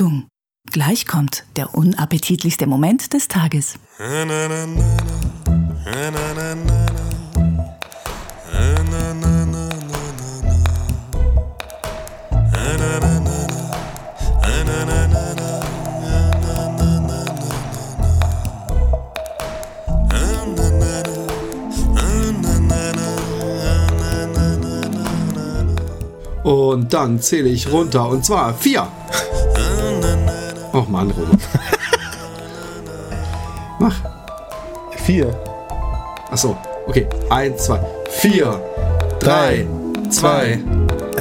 Achtung, gleich kommt der unappetitlichste Moment des Tages. Und dann zähle ich runter und zwar vier. Och Mann, Roman. Mach. Vier. Achso, okay. Eins, zwei, vier, drei, zwei,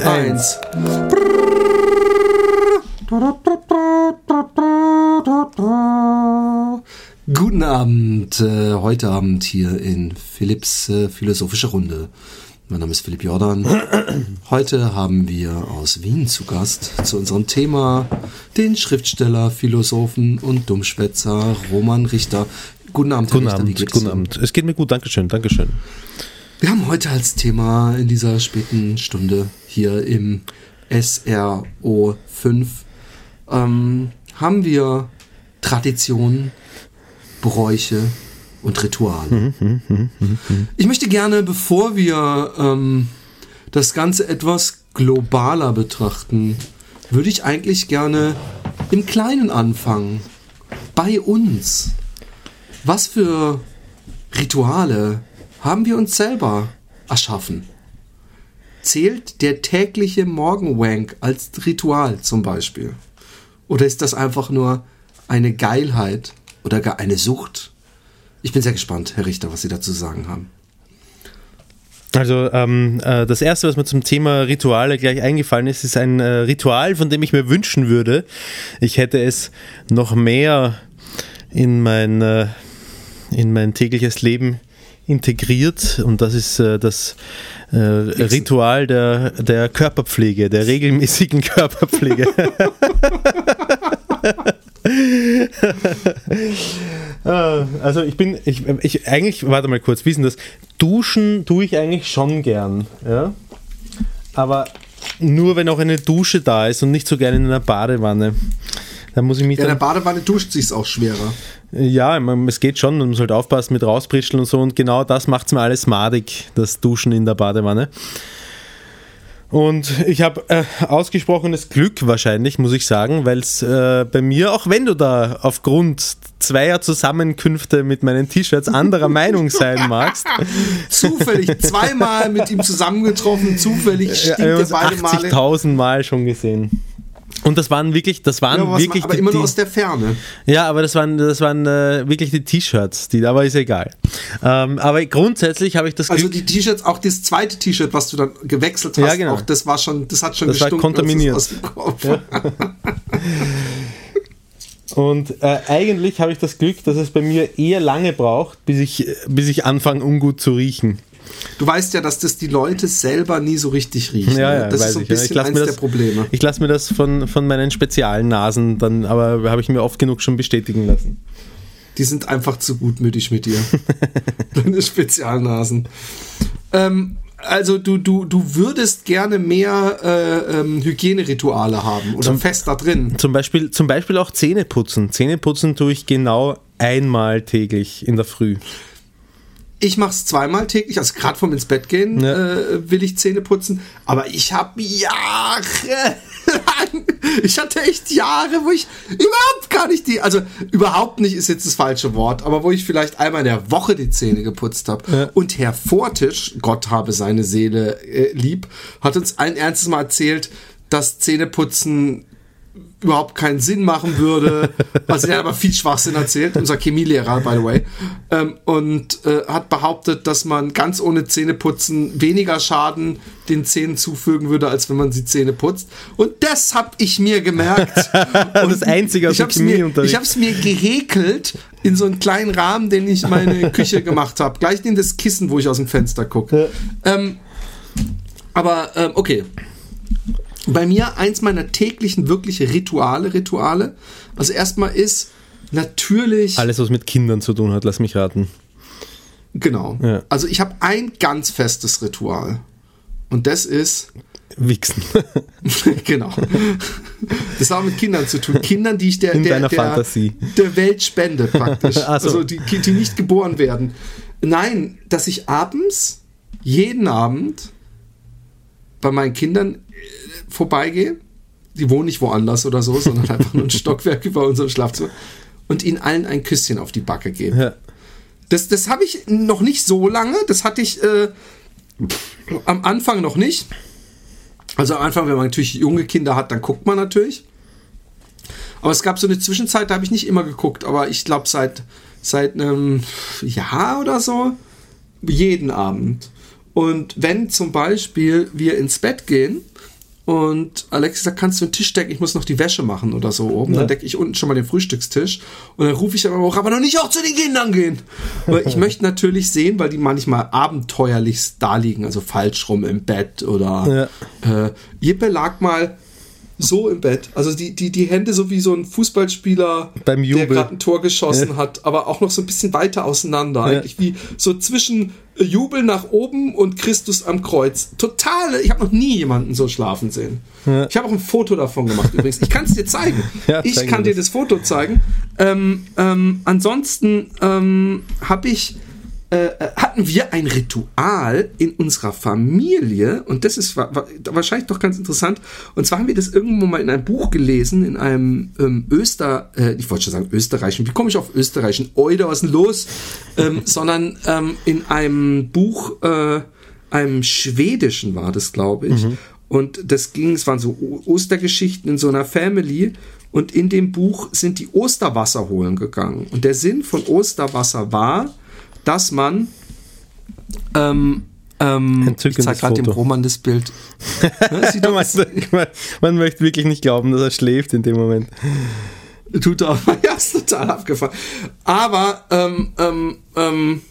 eins. Guten Abend, äh, heute Abend hier in Philipps äh, philosophische Runde. Mein Name ist Philipp Jordan. Heute haben wir aus Wien zu Gast zu unserem Thema den Schriftsteller, Philosophen und Dummschwätzer Roman Richter. Guten Abend, Guten Herr Richter, wie geht's guten? Abend. Es geht mir gut, Dankeschön, Dankeschön. Wir haben heute als Thema in dieser späten Stunde hier im SRO 5 ähm, haben wir Traditionen, Bräuche und Rituale. Ich möchte gerne, bevor wir ähm, das Ganze etwas globaler betrachten, würde ich eigentlich gerne im Kleinen anfangen. Bei uns. Was für Rituale haben wir uns selber erschaffen? Zählt der tägliche Morgenwank als Ritual zum Beispiel? Oder ist das einfach nur eine Geilheit oder gar eine Sucht? Ich bin sehr gespannt, Herr Richter, was Sie dazu zu sagen haben. Also ähm, äh, das Erste, was mir zum Thema Rituale gleich eingefallen ist, ist ein äh, Ritual, von dem ich mir wünschen würde, ich hätte es noch mehr in mein, äh, in mein tägliches Leben integriert und das ist äh, das äh, Ritual der, der Körperpflege, der regelmäßigen Körperpflege. Ah, also ich bin, ich, ich eigentlich, warte mal kurz, wie ist denn das? Duschen tue ich eigentlich schon gern, ja. Aber nur wenn auch eine Dusche da ist und nicht so gerne in einer Badewanne. Da muss ich mich Ja, in der dann, Badewanne duscht sich's auch schwerer. ja, es geht schon, man muss halt aufpassen mit rausprischeln und so und genau das macht es mir alles madig, das Duschen in der Badewanne. Und ich habe äh, ausgesprochenes Glück wahrscheinlich, muss ich sagen, weil es äh, bei mir, auch wenn du da aufgrund zweier Zusammenkünfte mit meinen T-Shirts anderer Meinung sein magst, Zufällig zweimal mit ihm zusammengetroffen, zufällig stinkt wir er uns beide Male. 80.000 Mal schon gesehen. Und das waren wirklich, das waren Ja, aber, wirklich aber die, immer nur aus der Ferne. Ja, aber das waren, das waren äh, wirklich die T-Shirts, die, aber ist egal. Ähm, aber grundsätzlich habe ich das Also Glück, die T-Shirts, auch das zweite T-Shirt, was du dann gewechselt hast, Ja, genau. auch das war schon, das hat schon Das war gestunken, es kontaminiert. aus dem Kopf. Und äh, eigentlich habe ich das Glück, dass es bei mir eher lange braucht, bis ich, bis ich anfange, ungut zu riechen. Du weißt ja, dass das die Leute selber nie so richtig riechen. Ja, ja, das weiß ist so ein bisschen ich eins mir der das, Probleme. Ich lasse mir das von, von meinen Spezialnasen dann, aber habe ich mir oft genug schon bestätigen lassen. Die sind einfach zu gutmütig mit dir. Deine Spezialnasen. Ähm, also du, du, du würdest gerne mehr äh, ähm, Hygienerituale haben oder fest da drin. Zum Beispiel, zum Beispiel auch Zähne putzen. Zähne putzen tue ich genau einmal täglich in der Früh. Ich mache es zweimal täglich, also gerade vom ins Bett gehen Ja. äh, will ich Zähne putzen, aber ich habe Jahre lang, ich hatte echt Jahre, wo ich überhaupt gar nicht die, also überhaupt nicht ist jetzt das falsche Wort, aber wo ich vielleicht einmal in der Woche die Zähne geputzt habe. Ja. Und Herr Fortisch, Gott habe seine Seele äh, lieb, hat uns ein ernstes Mal erzählt, dass Zähneputzen überhaupt keinen Sinn machen würde. Also er hat aber viel Schwachsinn erzählt, unser Chemielehrer, by the way. Ähm, und äh, hat behauptet, dass man ganz ohne Zähneputzen weniger Schaden den Zähnen zufügen würde, als wenn man sie Zähne putzt. Und das habe ich mir gemerkt. Das Einzige aus ich hab's mir, ich habe es mir gehäkelt in so einen kleinen Rahmen, den ich in meine Küche gemacht habe. Gleich in das Kissen, wo ich aus dem Fenster gucke. Ähm, aber ähm, okay. Bei mir eins meiner täglichen wirklich Rituale, Rituale. Also erstmal ist natürlich Alles, was mit Kindern zu tun hat, lass mich raten. genau. Ja. Also ich habe ein ganz festes Ritual und das ist wichsen. genau. Das hat auch mit Kindern zu tun. Kindern, die ich der, der, der, der Welt spende, praktisch. So. Also die, die nicht geboren werden. Nein, dass ich abends, jeden Abend, bei meinen Kindern vorbeigehe. Die wohnen nicht woanders oder so, sondern einfach nur ein Stockwerk über unserem Schlafzimmer. Und ihnen allen ein Küsschen auf die Backe gebe. Ja. Das, das habe ich noch nicht so lange. Das hatte ich äh, am Anfang noch nicht. Also am Anfang, wenn man natürlich junge Kinder hat, dann guckt man natürlich. Aber es gab so eine Zwischenzeit, da habe ich nicht immer geguckt, aber ich glaube seit, seit einem Jahr oder so jeden Abend. Und wenn zum Beispiel wir ins Bett gehen und Alexis sagt, kannst du den Tisch decken, ich muss noch die Wäsche machen oder so oben, Ja. dann decke ich unten schon mal den Frühstückstisch und dann rufe ich aber auch, aber noch nicht auch zu den Kindern gehen. Weil ich möchte natürlich sehen, weil die manchmal abenteuerlich da liegen, also falsch rum im Bett oder äh, Jippe lag mal so im Bett, also die, die, die Hände so wie so ein Fußballspieler, Beim der Jubel. gerade ein Tor geschossen Ja. hat, aber auch noch so ein bisschen weiter auseinander, Ja. eigentlich wie so zwischen Jubel nach oben und Christus am Kreuz. Totale, ich habe noch nie jemanden so schlafen sehen. Ja. Ich habe auch ein Foto davon gemacht übrigens. Ich kann es dir zeigen. Ja, ich kann dir das. das Foto zeigen. Ähm, ähm, ansonsten ähm, habe ich äh, äh, hatten wir ein Ritual in unserer Familie und das ist wa wa wahrscheinlich doch ganz interessant. Und zwar haben wir das irgendwo mal in einem Buch gelesen, in einem ähm, Öster, äh, ich wollte schon sagen Österreichischen, wie komme ich auf Österreichischen? Oide, was denn los? ähm, sondern ähm, in einem Buch, äh, einem Schwedischen war das, glaube ich. Und das ging, es waren so Ostergeschichten in so einer Family. Und in dem Buch sind die Osterwasser holen gegangen. Und der Sinn von Osterwasser war, dass man ähm, ähm, ich Entzückendes zeig gerade dem. Roman das Bild. Ne, man, man, man möchte wirklich nicht glauben, dass er schläft in dem Moment. Tut er, ja, ist total abgefahren. Aber ähm, ähm, ähm,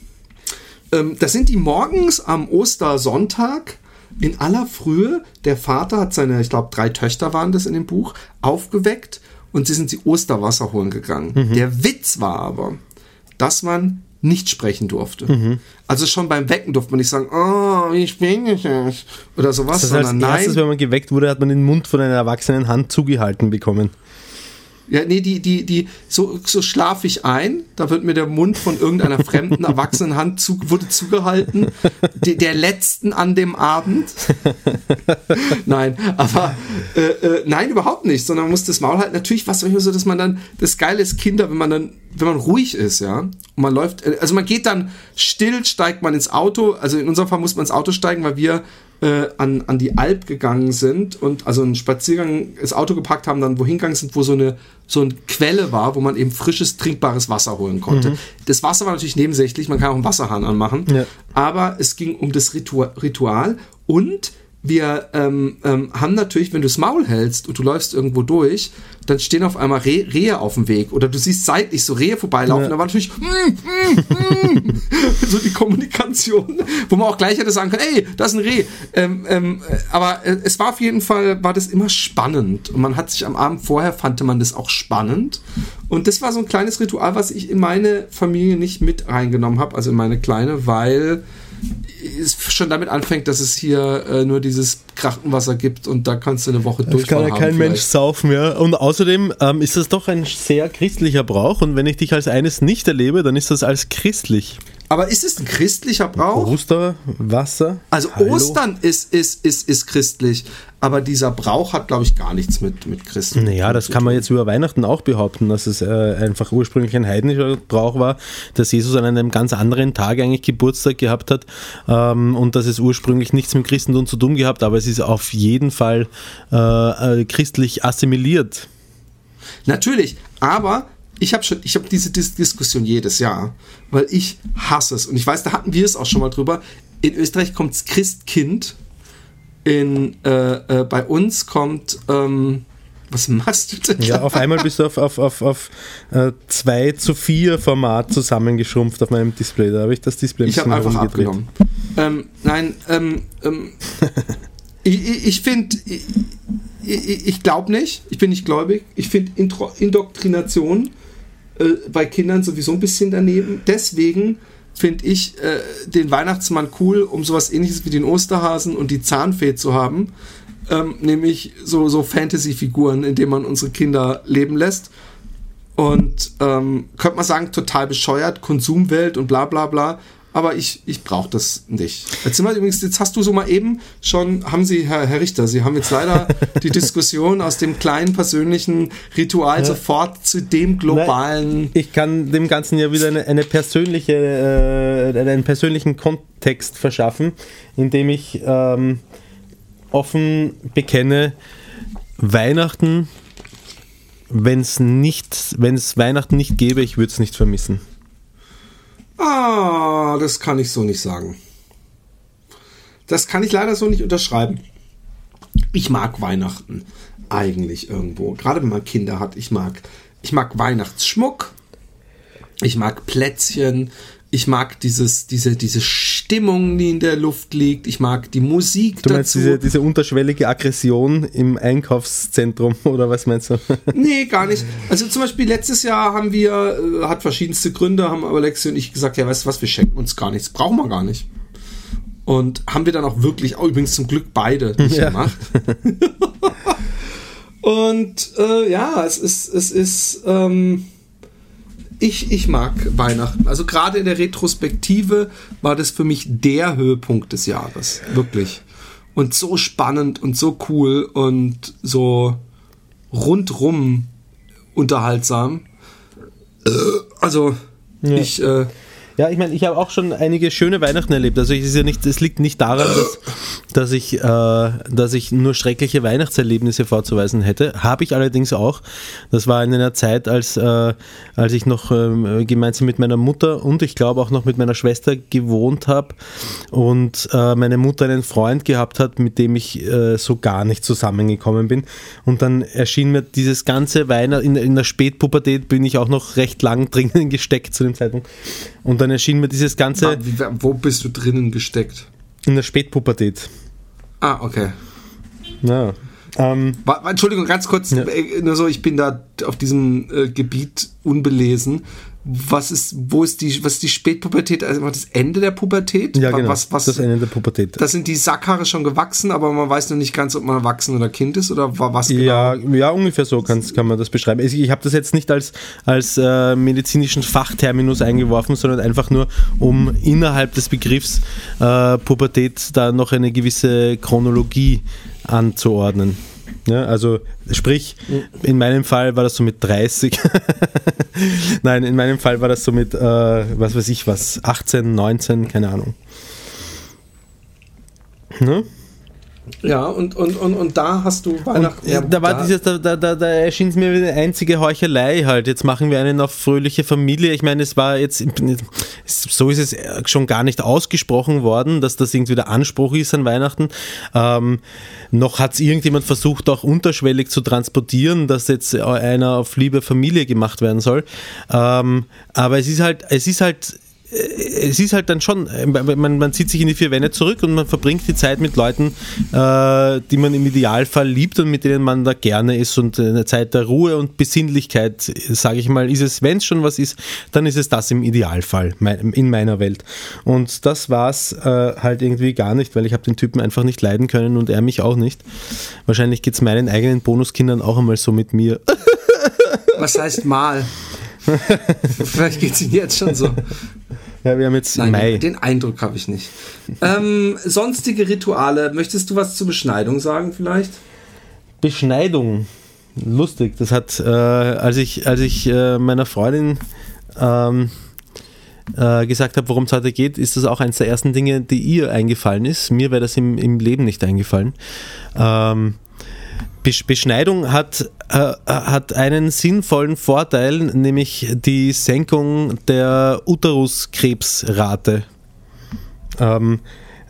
ähm, das sind die morgens am Ostersonntag in aller Frühe. Der Vater hat seine, ich glaube, drei Töchter waren das in dem Buch, aufgeweckt und sie sind sie Osterwasser holen gegangen. Der Witz war aber, dass man nicht sprechen durfte. Also schon beim Wecken durfte man nicht sagen, oh, ich bin nicht oder sowas, Das heißt, als sondern erstes, nein. wenn man geweckt wurde, hat man den Mund von einer erwachsenen Hand zugehalten bekommen. Ja, nee, die, die, die, so, so schlaf ich ein, da wird mir der Mund von irgendeiner fremden erwachsenen Hand zu, wurde zugehalten, die, der letzten an dem Abend. nein, aber äh, äh, nein, überhaupt nicht, sondern man muss das Maul halten. Natürlich war es manchmal so, dass man dann, das Geile ist Kinder, wenn man dann, wenn man ruhig ist, ja, und man läuft, äh, also man geht dann still, steigt man ins Auto, also in unserem Fall muss man ins Auto steigen, weil wir äh, an, an die Alp gegangen sind und also einen Spaziergang, das Auto gepackt haben, dann wohin gegangen sind, wo so eine, so eine Quelle war, wo man eben frisches, trinkbares Wasser holen konnte. Das Wasser war natürlich nebensächlich, man kann auch einen Wasserhahn anmachen, Ja. aber es ging um das Ritua Ritual und wir ähm, ähm, haben natürlich, wenn du das Maul hältst und du läufst irgendwo durch, dann stehen auf einmal Re Rehe auf dem Weg oder du siehst seitlich so Rehe vorbeilaufen. Ja. Da war natürlich mm, mm, mm, so die Kommunikation, wo man auch gleich hätte sagen können, ey, da ist ein Reh. Ähm, ähm, äh, aber äh, es war auf jeden Fall, war das immer spannend und man hat sich am Abend vorher, fand man das auch spannend und das war so ein kleines Ritual, was ich in meine Familie nicht mit reingenommen habe, also in meine kleine, weil schon damit anfängt, dass es hier äh, nur dieses Krachtenwasser gibt und da kannst du eine Woche Das kann ja kein Mensch saufen, ja. Und außerdem ähm, ist das doch ein sehr christlicher Brauch und wenn ich dich als eines nicht erlebe, dann ist das als christlich. Aber ist es ein christlicher Brauch? Osterwasser. Also Hallo? Ostern ist, ist, ist, ist christlich, aber dieser Brauch hat, glaube ich, gar nichts mit, mit Christen. Naja, das kann man jetzt über Weihnachten auch behaupten, dass es äh, einfach ursprünglich ein heidnischer Brauch war, dass Jesus an einem ganz anderen Tag eigentlich Geburtstag gehabt hat ähm, und dass es ursprünglich nichts mit Christentum zu tun gehabt, aber es ist auf jeden Fall äh, äh, christlich assimiliert. Natürlich, aber ich habe schon, ich habe diese Dis Diskussion jedes Jahr, weil ich hasse es und ich weiß, da hatten wir es auch schon mal drüber. In Österreich kommt das Christkind, in äh, äh, bei uns kommt ähm, was machst du denn? Ja, auf einmal bist du auf, auf, auf, auf äh, 2 zu 4 Format zusammengeschrumpft auf meinem Display. Da habe ich das Display ein Ich habe einfach abgenommen. Ähm, nein, ähm, ähm, ich, ich, finde, ich, ich, ich glaube nicht, ich bin nicht gläubig. Ich finde Indoktrination äh, bei Kindern sowieso ein bisschen daneben. Deswegen finde ich äh, den Weihnachtsmann cool, um sowas ähnliches wie den Osterhasen und die Zahnfee zu haben. ähm, nämlich so, so Fantasy-Figuren, in denen man unsere Kinder leben lässt. Und ähm, könnte man sagen, total bescheuert, Konsumwelt und bla bla bla. Aber ich, ich brauche das nicht. Jetzt, mal, übrigens, jetzt hast du so mal eben schon, haben Sie, Herr, Herr Richter, Sie haben jetzt leider die Diskussion aus dem kleinen persönlichen Ritual ja. sofort zu dem globalen. Nein, ich kann dem Ganzen ja wieder eine, eine persönliche, äh, einen persönlichen Kontext verschaffen, indem ich ähm, offen bekenne, Weihnachten, wenn es nicht, wenn es Weihnachten nicht gäbe, ich würde es nicht vermissen. Ah, das kann ich so nicht sagen. Das kann ich leider so nicht unterschreiben. Ich mag Weihnachten eigentlich irgendwo. Gerade wenn man Kinder hat. Ich mag, ich mag Weihnachtsschmuck. Ich mag Plätzchen. Ich mag dieses, diese, diese Stimmung, die in der Luft liegt. Ich mag die Musik du meinst dazu. Diese, diese unterschwellige Aggression im Einkaufszentrum oder was meinst du? Nee, gar nicht. Also zum Beispiel letztes Jahr haben wir, äh, hat verschiedenste Gründe, haben aber Lexi und ich gesagt, ja, weißt du was, wir schenken uns gar nichts. Brauchen wir gar nicht. Und haben wir dann auch wirklich, auch übrigens zum Glück beide nicht ja. gemacht. und äh, ja, es ist, es ist, ähm, ich, ich mag Weihnachten. Also gerade in der Retrospektive war das für mich der Höhepunkt des Jahres. Wirklich. Und so spannend und so cool und so rundrum unterhaltsam. Also, ja. ich. Äh, ja, ich meine, ich habe auch schon einige schöne Weihnachten erlebt. Also es, ja liegt nicht daran, dass, dass, ich, äh, dass ich nur schreckliche Weihnachtserlebnisse vorzuweisen hätte. Habe ich allerdings auch. Das war in einer Zeit, als, äh, als ich noch äh, gemeinsam mit meiner Mutter und ich glaube auch noch mit meiner Schwester gewohnt habe und äh, meine Mutter einen Freund gehabt hat, mit dem ich äh, so gar nicht zusammengekommen bin. Und dann erschien mir dieses ganze Weihnachten, in, in der Spätpubertät bin ich auch noch recht lang drinnen gesteckt zu dem Zeitpunkt. Und dann erschien mir dieses ganze. Wo bist du drinnen gesteckt? In der Spätpubertät. Ah, okay. Ja. Ähm, Entschuldigung, ganz kurz, ja. Äh, nur so, ich bin da auf diesem äh, Gebiet unbelesen was ist, wo ist die, was ist die Spätpubertät? Also das Ende der Pubertät? Ja, genau. Was, was, das Ende der Pubertät. Da sind die Sackhaare schon gewachsen, aber man weiß noch nicht ganz, ob man erwachsen oder Kind ist oder was genau? Ja, ja ungefähr so kann, kann man das beschreiben. Ich, ich habe das jetzt nicht als, als äh, medizinischen Fachterminus eingeworfen, sondern einfach nur, um innerhalb des Begriffs äh, Pubertät da noch eine gewisse Chronologie anzuordnen. Ja, also sprich, in meinem Fall war das so mit 30. Nein, in meinem Fall war das so mit, äh, was weiß ich was, 18, 19, keine Ahnung. Ne? Ja, und, und, und, und da hast du Weihnachten. Ja, da, war da, dieses, da, da, da, da erschien es mir wie eine einzige Heuchelei halt. Jetzt machen wir einen auf fröhliche Familie. Ich meine, es war jetzt, so ist es schon gar nicht ausgesprochen worden, dass das irgendwie der Anspruch ist an Weihnachten. Ähm, noch hat es irgendjemand versucht, auch unterschwellig zu transportieren, dass jetzt einer auf liebe Familie gemacht werden soll. Ähm, aber es ist halt, es ist halt es ist halt dann schon, man, man zieht sich in die vier Wände zurück und man verbringt die Zeit mit Leuten, äh, die man im Idealfall liebt und mit denen man da gerne ist und eine Zeit der Ruhe und Besinnlichkeit, sage ich mal, ist es, wenn es schon was ist, dann ist es das im Idealfall in meiner Welt. Und das war es äh, halt irgendwie gar nicht, weil ich habe den Typen einfach nicht leiden können und er mich auch nicht. Wahrscheinlich geht es meinen eigenen Bonuskindern auch einmal so mit mir. Was heißt mal? Vielleicht geht es Ihnen jetzt schon so. Ja, wir haben jetzt Nein, Mai. Den Eindruck habe ich nicht. ähm, sonstige Rituale. Möchtest du was zur Beschneidung sagen vielleicht? Beschneidung. Lustig. Das hat, äh, als ich, als ich äh, meiner Freundin ähm, äh, gesagt habe, worum es heute geht, ist das auch eines der ersten Dinge, die ihr eingefallen ist. Mir wäre das im, im Leben nicht eingefallen. Ähm, Beschneidung hat, äh, hat einen sinnvollen Vorteil, nämlich die Senkung der Uteruskrebsrate. Ähm,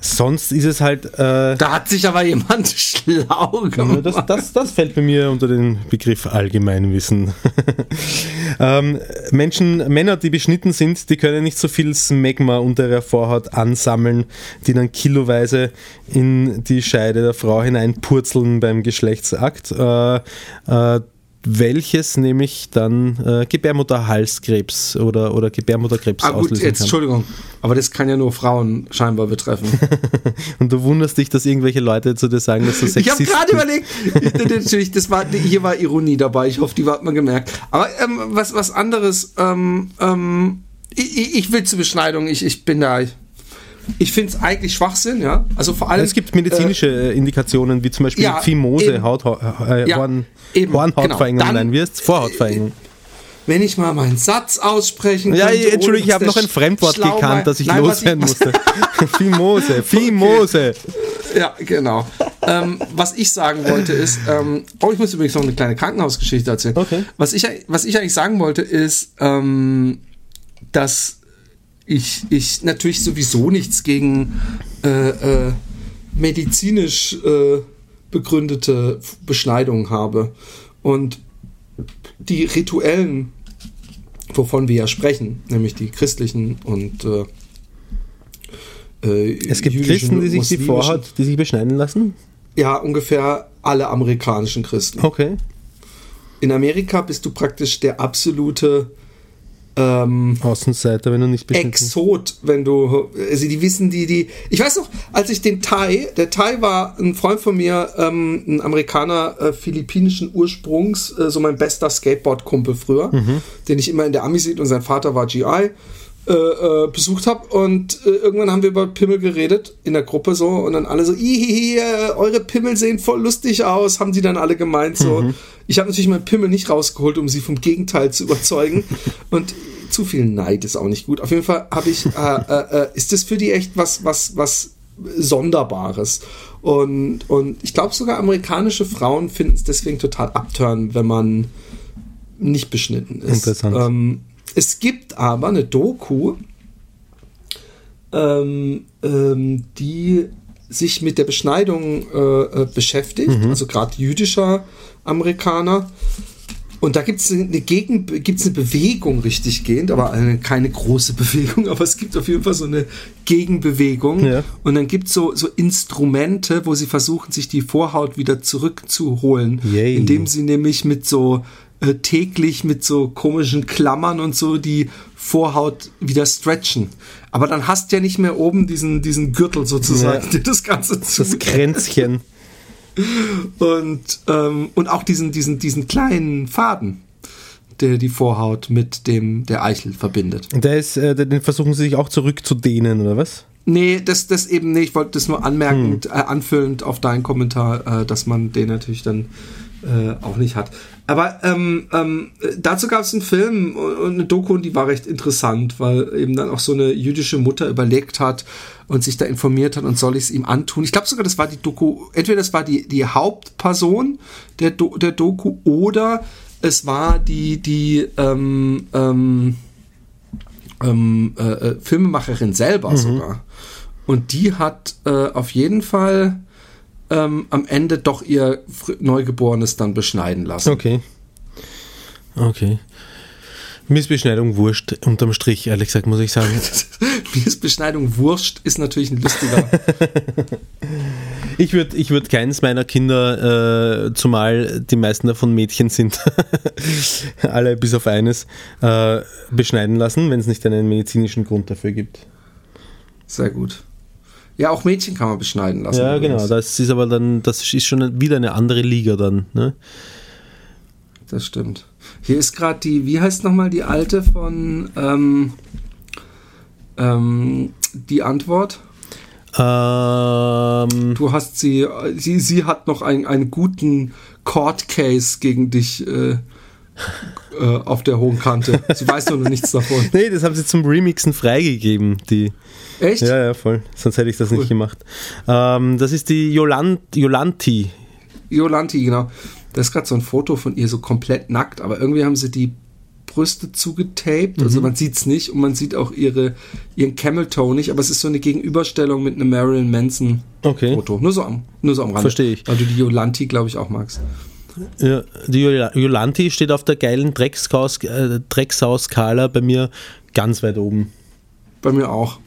Sonst ist es halt. Äh, da hat sich aber jemand schlau gemacht. Das, das, das fällt bei mir unter den Begriff Allgemeinwissen. ähm, Menschen, Männer, die beschnitten sind, die können nicht so viel Smegma unter ihrer Vorhaut ansammeln, die dann kiloweise in die Scheide der Frau hineinpurzeln beim Geschlechtsakt. Äh, äh, welches nämlich dann äh, Gebärmutterhalskrebs oder, oder Gebärmutterkrebs Ah, gut, auslösen jetzt, kann. Entschuldigung. Aber das kann ja nur Frauen scheinbar betreffen. Und du wunderst dich, dass irgendwelche Leute zu dir sagen, dass du Ich habe Sexist gerade überlegt, natürlich, das war, hier war Ironie dabei. Ich hoffe, die hat man gemerkt. Aber ähm, was, was anderes, ähm, ähm, ich, ich will zur Beschneidung, ich, ich bin da, ich finde es eigentlich Schwachsinn, ja. Also vor allem. Es gibt medizinische äh, Indikationen, wie zum Beispiel ja, Phimose. Haut, äh, Ja, Horn, eben, Hornhautverengung, genau. Nein, wie heißt Vorhautverengung? wenn ich mal meinen Satz aussprechen Ja, könnte, Entschuldigung, ohne ich habe dass noch ein Fremdwort gekannt, mein- das ich Nein, loswerden musste. Phimose, Phimose. Ja, genau. ähm, was ich sagen wollte ist, ähm, oh, ich muss übrigens noch eine kleine Krankenhausgeschichte erzählen. Okay. Was ich, was ich eigentlich sagen wollte ist, ähm, dass ich, ich natürlich sowieso nichts gegen äh, äh, medizinisch äh, begründete Beschneidung habe. Und die rituellen, wovon wir ja sprechen, nämlich die christlichen und äh, äh, Es gibt Christen, die sich die Vorhaut, die sich beschneiden lassen. ja, ungefähr alle amerikanischen Christen. Okay. In Amerika bist du praktisch der absolute ähm, Außenseiter, wenn du nicht beschnitten. Exot, wenn du, also die wissen die, die, ich weiß noch, als ich den Thai, der Thai war ein Freund von mir, ähm, ein Amerikaner äh, philippinischen Ursprungs, äh, so mein bester Skateboard-Kumpel früher, den ich immer in der Ami sieht und sein Vater war GI, äh, äh, besucht habe und äh, irgendwann haben wir über Pimmel geredet in der Gruppe so und dann alle so, "Ihihi, äh, eure Pimmel sehen voll lustig aus, haben die dann alle gemeint so. Ich habe natürlich meinen Pimmel nicht rausgeholt, um sie vom Gegenteil zu überzeugen und zu viel Neid ist auch nicht gut. Auf jeden Fall habe ich, äh, äh, ist das für die echt was, was, was Sonderbares. Und, und ich glaube sogar amerikanische Frauen finden es deswegen total abtören, wenn man nicht beschnitten ist. Interessant. Ähm, es gibt aber eine Doku, ähm, ähm, die sich mit der Beschneidung äh, äh, beschäftigt, also gerade jüdischer Amerikaner. Und da gibt es eine, Gegen gibt's eine Bewegung richtig gehend, aber eine, keine große Bewegung, aber es gibt auf jeden Fall so eine Gegenbewegung. Ja. Und dann gibt es so, so Instrumente, wo sie versuchen, sich die Vorhaut wieder zurückzuholen, Yay. indem sie nämlich mit so äh, täglich mit so komischen Klammern und so die Vorhaut wieder stretchen. Aber dann hast du ja nicht mehr oben diesen, diesen Gürtel sozusagen, Ja. der das Ganze zu Das Kränzchen. und, ähm, und auch diesen, diesen, diesen kleinen Faden, der die Vorhaut mit dem der Eichel verbindet. Der ist, äh, den versuchen sie sich auch zurückzudehnen, oder was? Nee, das, das eben nicht. Ich wollte das nur anmerkend, Hm. äh, anfüllend auf deinen Kommentar, äh, dass man den natürlich dann äh, auch nicht hat. Aber ähm, ähm, äh, dazu gab es einen Film und eine Doku und die war recht interessant, weil eben dann auch so eine jüdische Mutter überlegt hat und sich da informiert hat und soll ich es ihm antun. Ich glaube sogar, das war die Doku, entweder das war die, die Hauptperson der, Do der Doku oder es war die, die ähm, ähm, ähm, äh, äh, Filmemacherin selber sogar. Und die hat äh, auf jeden Fall ähm, am Ende doch ihr Neugeborenes dann beschneiden lassen. Okay. Okay. Mir ist Beschneidung wurscht, unterm Strich, ehrlich gesagt, muss ich sagen. Mir ist Beschneidung wurscht, ist natürlich ein lustiger. Ich würde ich würd keins meiner Kinder, äh, zumal die meisten davon Mädchen sind, alle bis auf eines, äh, beschneiden lassen, wenn es nicht einen medizinischen Grund dafür gibt. Sehr gut. Ja, auch Mädchen kann man beschneiden lassen. Ja, übrigens. genau. Das ist aber dann, das ist schon wieder eine andere Liga dann. Ne? Das stimmt. Hier ist gerade die, wie heißt nochmal die alte von ähm, ähm, die Antwort? Ähm, Du hast sie, sie, sie hat noch einen, einen guten Court Case gegen dich äh, äh, auf der hohen Kante. Sie weiß doch noch nichts davon. nee, das haben sie zum Remixen freigegeben, die. Echt? Ja, ja, voll. Sonst hätte ich das Cool. nicht gemacht. Ähm, das ist die Jolant, Jolanti. Jolanti, genau. Da ist gerade so ein Foto von ihr so komplett nackt, aber irgendwie haben sie die Brüste zugetaped, Mhm. also man sieht es nicht und man sieht auch ihre, ihren Camel Toe nicht, aber es ist so eine Gegenüberstellung mit einem Marilyn Manson Okay. Foto. Nur so am, nur so am Rande. Verstehe ich. Weil du die Jolanti, glaube ich, auch magst. Ja, die Jol- Jolanti steht auf der geilen äh, Drecksau-Skala bei mir ganz weit oben. Bei mir auch.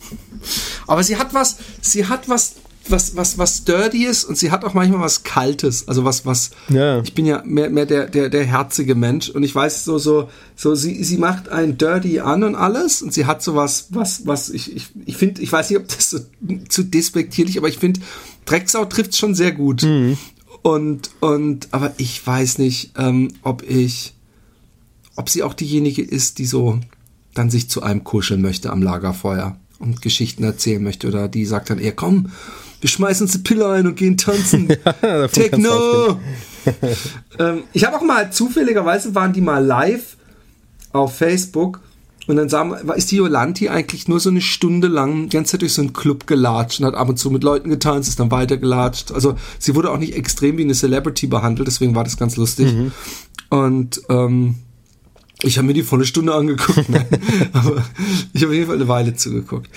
Aber sie hat was, sie hat was was, was, was dirty ist und sie hat auch manchmal was Kaltes. Also was, was, Ja. ich bin ja mehr, mehr der, der, der herzige Mensch und ich weiß so, so, so, sie, sie macht ein Dirty an und alles und sie hat so was, was, was, ich, ich, ich finde, ich weiß nicht, ob das so zu despektierlich, aber ich finde, Drecksau trifft schon sehr gut. Und, und, aber ich weiß nicht, ähm, ob ich, ob sie auch diejenige ist, die so dann sich zu einem kuscheln möchte am Lagerfeuer und Geschichten erzählen möchte oder die sagt dann eher, komm, wir schmeißen uns eine Pille ein und gehen tanzen. kann's Techno! ähm, ich habe auch mal, zufälligerweise waren die mal live auf Facebook und dann sagen, wir, ist die Jolanti eigentlich nur so eine Stunde lang die ganze Zeit durch so einen Club gelatscht und hat ab und zu mit Leuten getanzt, ist dann weiter gelatscht. Also sie wurde auch nicht extrem wie eine Celebrity behandelt, deswegen war das ganz lustig. Und ähm, ich habe mir die volle Stunde angeguckt, nein. aber ich habe auf jeden Fall eine Weile zugeguckt.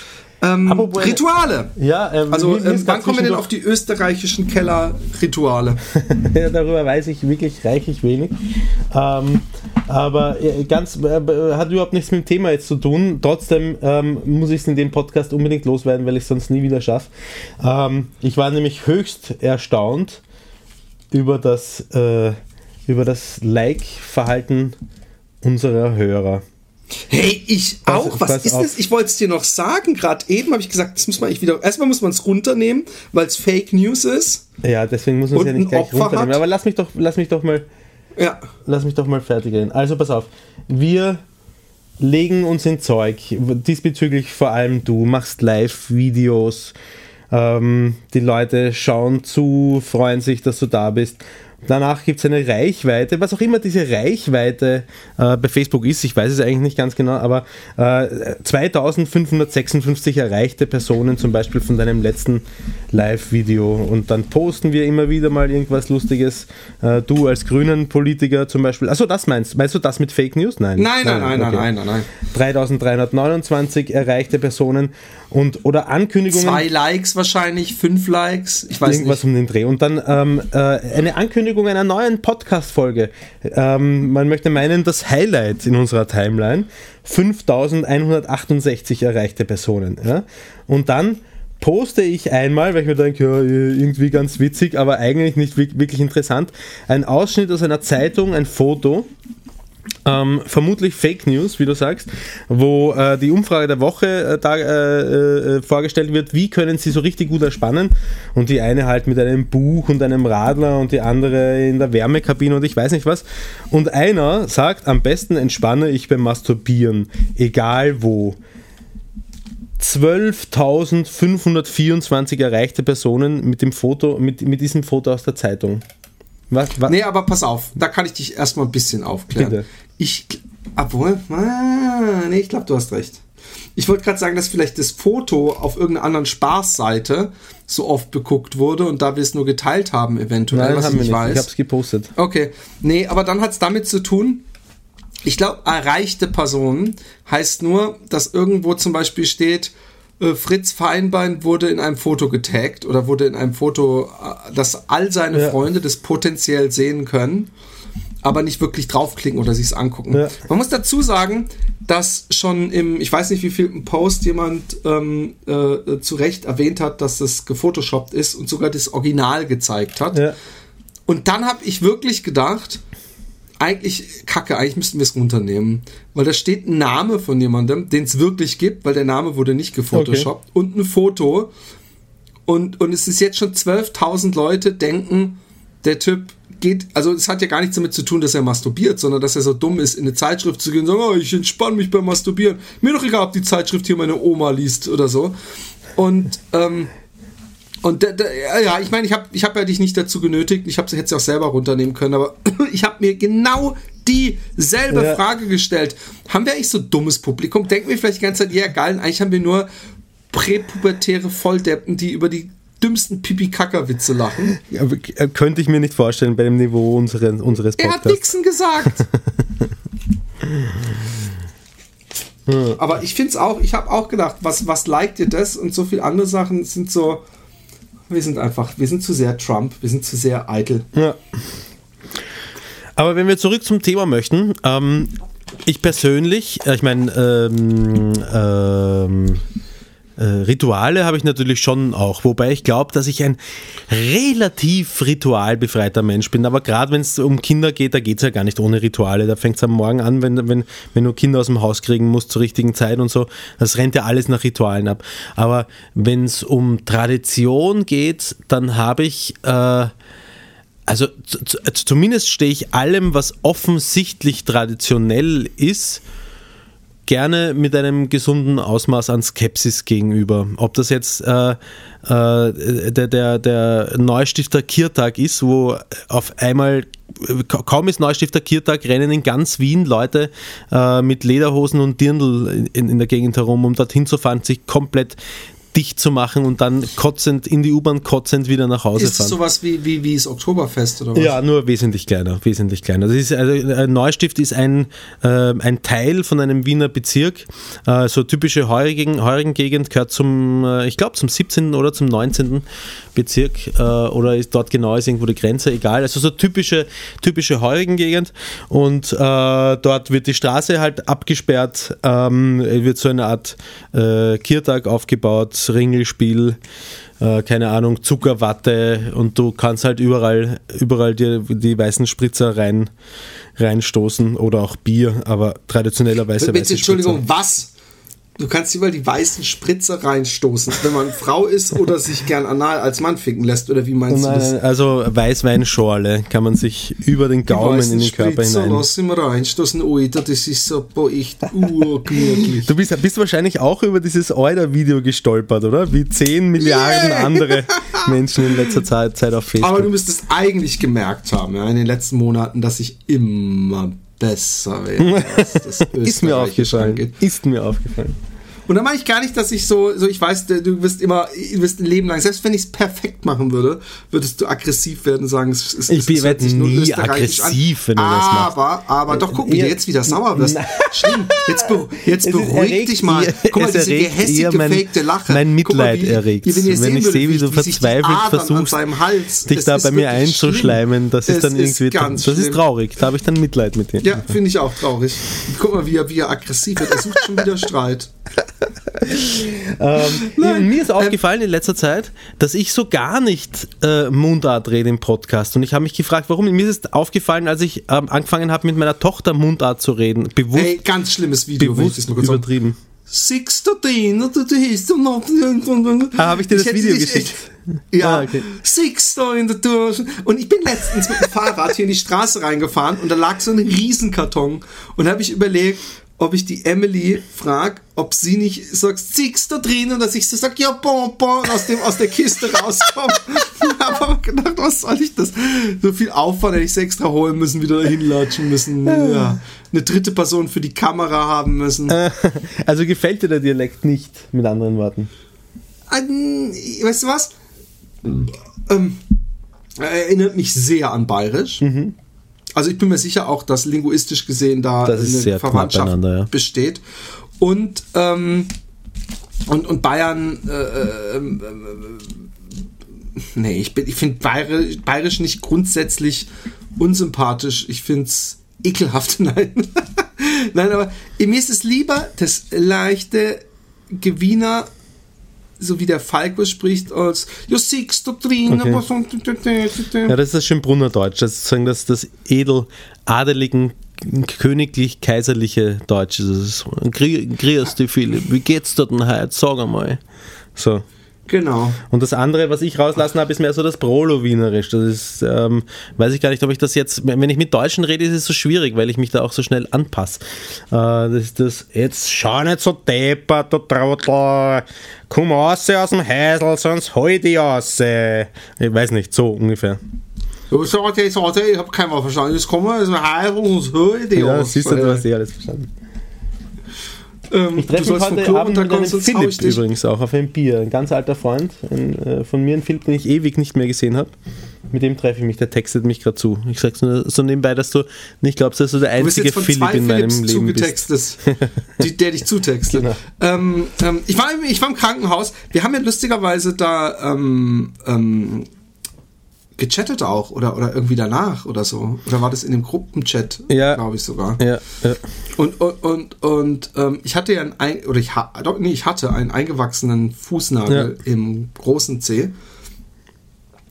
Ähm, Apropos- Rituale. Ja, ähm, Also ähm, wann kommen wir denn auf die österreichischen Keller-Rituale? Ja, darüber weiß ich wirklich reichlich wenig. Ähm, aber äh, ganz äh, hat überhaupt nichts mit dem Thema jetzt zu tun. Trotzdem ähm, muss ich es in dem Podcast unbedingt loswerden, weil ich es sonst nie wieder schaffe. Ähm, ich war nämlich höchst erstaunt über das, äh, über das Like-Verhalten unserer Hörer. Hey, ich Pass- auch. Was ist auf. das? Ich wollte es dir noch sagen. Gerade eben habe ich gesagt, das muss man wieder. Erstmal muss man es runternehmen, weil es Fake News ist. Ja, deswegen muss man es ja nicht gleich Opfer runternehmen. hat? Aber lass mich doch, lass mich doch mal Ja. lass mich doch mal fertig reden. Also pass auf, wir legen uns in Zeug, diesbezüglich vor allem du, machst Live-Videos, ähm, die Leute schauen zu, freuen sich, dass du da bist. Danach gibt es eine Reichweite, was auch immer diese Reichweite äh, bei Facebook ist, ich weiß es eigentlich nicht ganz genau, aber äh, 2556 erreichte Personen zum Beispiel von deinem letzten Live-Video und dann posten wir immer wieder mal irgendwas Lustiges. Äh, du als grünen Politiker zum Beispiel, achso, das meinst Meinst du das mit Fake News? Nein. Nein, nein, nein, nein, okay. nein, nein, nein. 3329 erreichte Personen und oder Ankündigungen. Zwei Likes wahrscheinlich, fünf Likes. Ich weiß Irgendwas nicht. um den Dreh. Und dann ähm, äh, eine Ankündigung einer neuen Podcast-Folge. Ähm, man möchte meinen, das Highlight in unserer Timeline. 5168 erreichte Personen. Ja? Und dann poste ich einmal, weil ich mir denke, ja, irgendwie ganz witzig, aber eigentlich nicht wi- wirklich interessant, ein Ausschnitt aus einer Zeitung, ein Foto, ähm, vermutlich Fake News, wie du sagst, wo äh, die Umfrage der Woche äh, da, äh, äh, vorgestellt wird, wie können sie so richtig gut erspannen und die eine halt mit einem Buch und einem Radler und die andere in der Wärmekabine und ich weiß nicht was und einer sagt, am besten entspanne ich beim Masturbieren, egal wo. 12.524 erreichte Personen mit dem Foto, mit, mit diesem Foto aus der Zeitung. Was, was? Nee, aber pass auf, da kann ich dich erstmal ein bisschen aufklären. Bitte. Ich, obwohl, ah, nee, ich glaube, du hast recht. Ich wollte gerade sagen, dass vielleicht das Foto auf irgendeiner anderen Spaßseite so oft beguckt wurde und da wir es nur geteilt haben, eventuell, Nein, was haben ich wir nicht nicht. Ich weiß. habe es gepostet. Okay, nee, aber dann hat es damit zu tun, ich glaube, erreichte Personen heißt nur, dass irgendwo zum Beispiel steht, Fritz Feinbein wurde in einem Foto getaggt oder wurde in einem Foto, äh, dass all seine Ja. Freunde das potenziell sehen können, aber nicht wirklich draufklicken oder sich es angucken. Ja. Man muss dazu sagen, dass schon im, ich weiß nicht wie viel Post jemand ähm, äh, zu Recht erwähnt hat, dass das gefotoshoppt ist und sogar das Original gezeigt hat. Ja. Und dann habe ich wirklich gedacht, eigentlich, kacke, eigentlich müssten wir es runternehmen. Weil da steht ein Name von jemandem, den es wirklich gibt, weil der Name wurde nicht gefotoshoppt, und ein Foto. Und, und es ist jetzt schon 12.000 Leute denken, der Typ geht, also es hat ja gar nichts damit zu tun, dass er masturbiert, sondern dass er so dumm ist, in eine Zeitschrift zu gehen und sagen, oh, ich entspanne mich beim Masturbieren. Mir doch egal, ob die Zeitschrift hier meine Oma liest oder so. Und, ähm, und ja, ich meine, ich habe ich hab ja dich nicht dazu genötigt. Ich hätte sie auch selber runternehmen können, aber ich habe mir genau dieselbe Ja. Frage gestellt. Haben wir eigentlich so dummes Publikum? Denken wir vielleicht die ganze Zeit, ja geil, eigentlich haben wir nur präpubertäre Volldeppen, die über die dümmsten Pipi-Kacker-Witze lachen. Aber, äh, Könnte ich mir nicht vorstellen bei dem Niveau unseres, unseres Er hat Podcasts. Nixon gesagt. Aber ich finde es auch, ich habe auch gedacht, was, was liked ihr das? Und so viele andere Sachen sind so, wir sind einfach, wir sind zu sehr Trump, wir sind zu sehr eitel. Ja. Aber wenn wir zurück zum Thema möchten, ähm, ich persönlich, äh, ich meine, ähm, ähm, äh, Rituale habe ich natürlich schon auch, wobei ich glaube, dass ich ein relativ ritualbefreiter Mensch bin. Aber gerade wenn es um Kinder geht, da geht es ja gar nicht ohne Rituale. Da fängt es am Morgen an, wenn, wenn, wenn du Kinder aus dem Haus kriegen musst zur richtigen Zeit und so. Das rennt ja alles nach Ritualen ab. Aber wenn es um Tradition geht, dann habe ich... Äh, also zumindest stehe ich allem, was offensichtlich traditionell ist, gerne mit einem gesunden Ausmaß an Skepsis gegenüber. Ob das jetzt äh, äh, der, der, der Neustifter Kirtag ist, wo auf einmal kaum ist Neustifter Kirtag, rennen in ganz Wien Leute äh, mit Lederhosen und Dirndl in, in, der Gegend herum, um dorthin zu fahren, sich komplett dicht zu machen und dann kotzend in die U-Bahn kotzend wieder nach Hause ist fahren. Ist sowas wie, wie, wie das Oktoberfest oder was? Ja, nur wesentlich kleiner, wesentlich kleiner. Das ist, also, Neustift ist ein, äh, ein Teil von einem Wiener Bezirk. Äh, so typische Heurigen, Gegend gehört zum, äh, ich glaube, zum 17. oder zum 19. Bezirk äh, oder ist dort genau ist irgendwo die Grenze, egal. Also so typische, typische Heurigen Gegend und äh, dort wird die Straße halt abgesperrt, ähm, wird so eine Art äh, Kirtag aufgebaut, Ringelspiel, äh, keine Ahnung, Zuckerwatte und du kannst halt überall, überall die, die weißen Spritzer rein, reinstoßen oder auch Bier, aber traditionellerweise. Bitte, Entschuldigung, was? Du kannst überall die weißen Spritzer reinstoßen, wenn man Frau ist oder sich gern anal als Mann ficken lässt, oder wie meinst Nein, du das? Also Weißweinschorle kann man sich über den Gaumen in den Körper Spritzer hinein. lass mal reinstoßen, Alter, das ist so boah, echt urgemütlich. Du bist, bist wahrscheinlich auch über dieses Euler-Video gestolpert, oder? Wie 10 Milliarden Yeah. andere Menschen in letzter Zeit, Zeit auf Facebook. Aber du müsstest eigentlich gemerkt haben, ja, in den letzten Monaten, dass ich immer besser werde. was das ist mir aufgefallen. angeht. Ist mir aufgefallen. Und da meine ich gar nicht, dass ich so, so ich weiß, du wirst immer, du wirst ein Leben lang, selbst wenn ich es perfekt machen würde, würdest du aggressiv werden und sagen, es ist Ich es bin- hört werd sich nur nie aggressiv, wenn du das machst. Aber, aber doch, guck, wie du jetzt wieder sauer wirst. Schlimm. Jetzt, beru jetzt Es beruhig erregt dich mal. Guck mal, es diese gehässig gefakte Lache. mein Guck mal, Mitleid erregt. Wenn, ihr Wenn sehen ich sehe, wie du verzweifelt an versuchst, dich das da bei mir einzuschleimen, das ist Es dann irgendwie, das ist traurig. Da habe ich dann Mitleid mit dir. Ja, finde ich auch traurig. Guck mal, wie er, wie er aggressiv wird. Er sucht schon wieder Streit. Ähm, mir ist aufgefallen in letzter Zeit, dass ich so gar nicht äh, Mundart rede im Podcast. Und ich habe mich gefragt, warum. Mir ist es aufgefallen, als ich ähm, angefangen habe, mit meiner Tochter Mundart zu reden. Bewusst, Ey, ganz schlimmes Video, ich bewusst übertrieben. Sixter den oder du hieß du noch. Ah, hab ich dir das Video dich geschickt? echt- Ja, Ah, okay. Sixter in der Tür. Und ich bin letztens mit dem Fahrrad hier in die Straße reingefahren und da lag so ein Riesenkarton. Und da habe ich überlegt, ob ich die Emily frage, ob sie nicht sagt, Sixter drin und dass ich so sag, ja, bon, aus, dem, aus der Kiste rauskomme. habe aber gedacht, was soll ich das? So viel Aufwand hätte ich extra holen müssen, wieder dahin latschen müssen. Ja. Eine dritte Person für die Kamera haben müssen. Also gefällt dir der Dialekt nicht, mit anderen Worten. An, weißt du was? Ähm, erinnert mich sehr an Bayerisch. Also ich bin mir sicher auch, dass linguistisch gesehen da eine Verwandtschaft ja. besteht. Und, ähm, und, und Bayern, äh, äh, ähm, äh, nee, ich, bin- ich finde Bayerisch, Bayerisch nicht grundsätzlich unsympathisch. Ich finde es ekelhaft. Nein. Nein, aber mir ist es lieber das leichte Gewinner, so wie der Falco spricht, als siehst du drin, Okay. Ja, das ist das Schönbrunner Deutsch. Das ist sozusagen das, das edel, adeligen, königlich-kaiserliche Deutsch. Das ist so, "Gri- Grüß dich, Philipp. Wie geht's dir denn heute? Sag einmal. So. Genau. Und das andere, was ich rauslassen habe, ist mehr so das Prolo-Wienerisch. Das ist, ähm, weiß ich gar nicht, ob ich das jetzt, wenn ich mit Deutschen rede, ist es so schwierig, weil ich mich da auch so schnell anpasse. Äh, das ist das, jetzt schau nicht so deppert, du Trottel. Komm raus aus dem Häusl, sonst hol dich raus. Ich weiß nicht, so ungefähr. Ja, Sorte, Sorte, ich habe kein Wort verstanden. Jetzt kommen wir, ist ein Heil und höre die Ja, aus. siehst du, du hast eh alles verstanden. Ähm, Ich treffe mich heute Abend mit einem Philipp übrigens auch auf ein Bier. Ein ganz alter Freund ein, äh, von mir, ein Philipp, den ich ewig nicht mehr gesehen habe. Mit dem treffe ich mich, der textet mich gerade zu. Ich sag's nur so nebenbei, dass du nicht glaubst, dass du der Du einzige von Philipp in meinem Philips Leben bist. die, der dich zutextet. Genau. Ähm, ähm, ich, war, im- ich war im Krankenhaus. Wir haben ja lustigerweise da ähm, ähm, gechattet auch oder, oder irgendwie danach oder so. Oder war das in dem Gruppenchat, Ja. glaube ich sogar. Ja, ja. Und, und, und, und ähm, ich hatte ja einen, ein, oder ich, ha, doch, nee, ich hatte einen eingewachsenen Fußnagel im großen Zeh.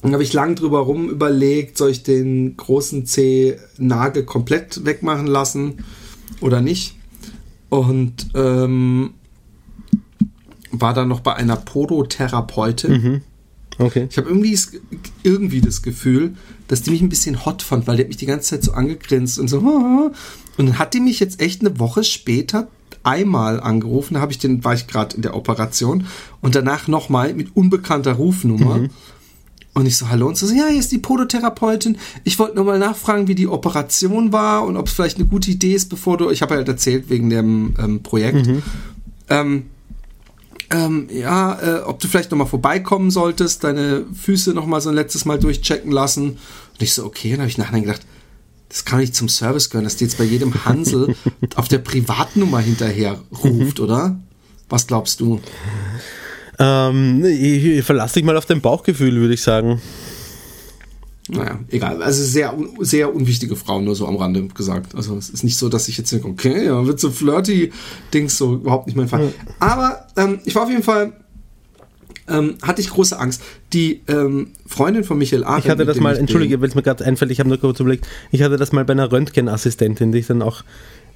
Und da habe ich lang drüber rum überlegt, soll ich den großen Zeh-Nagel komplett wegmachen lassen oder nicht. Und ähm, war dann noch bei einer Podotherapeutin. Okay. Ich habe irgendwie, das- irgendwie das Gefühl, dass die mich ein bisschen hot fand, weil die hat mich die ganze Zeit so angegrinst und so. Und dann hat die mich jetzt echt eine Woche später einmal angerufen, da habe ich den, war ich gerade in der Operation und danach nochmal mit unbekannter Rufnummer. Und ich so, hallo, und so, ja, hier ist die Podotherapeutin. Ich wollte nur mal nachfragen, wie die Operation war und ob es vielleicht eine gute Idee ist, bevor du, ich habe halt erzählt wegen dem ähm, Projekt. Ähm, ähm, ja, äh, ob du vielleicht nochmal vorbeikommen solltest, deine Füße nochmal so ein letztes Mal durchchecken lassen. Und ich so, okay, und dann habe ich nachher gedacht, das kann nicht zum Service gehören, dass die jetzt bei jedem Hansel auf der Privatnummer hinterher ruft, oder? Was glaubst du? Ähm, ich, ich verlass dich mal auf dein Bauchgefühl, würde ich sagen. Naja, egal. Also sehr, sehr unwichtige Frau, nur so am Rande gesagt. Also es ist nicht so, dass ich jetzt denke, okay, ja, wird so flirty Dings so überhaupt nicht mein Fall. Aber ähm, ich war auf jeden Fall, ähm, hatte ich große Angst. Die ähm, Freundin von Michael Arendt, Ich hatte das mal, ich entschuldige, weil es mir gerade einfällt, ich habe nur kurz überlegt, ich hatte das mal bei einer Röntgenassistentin, die ich dann auch,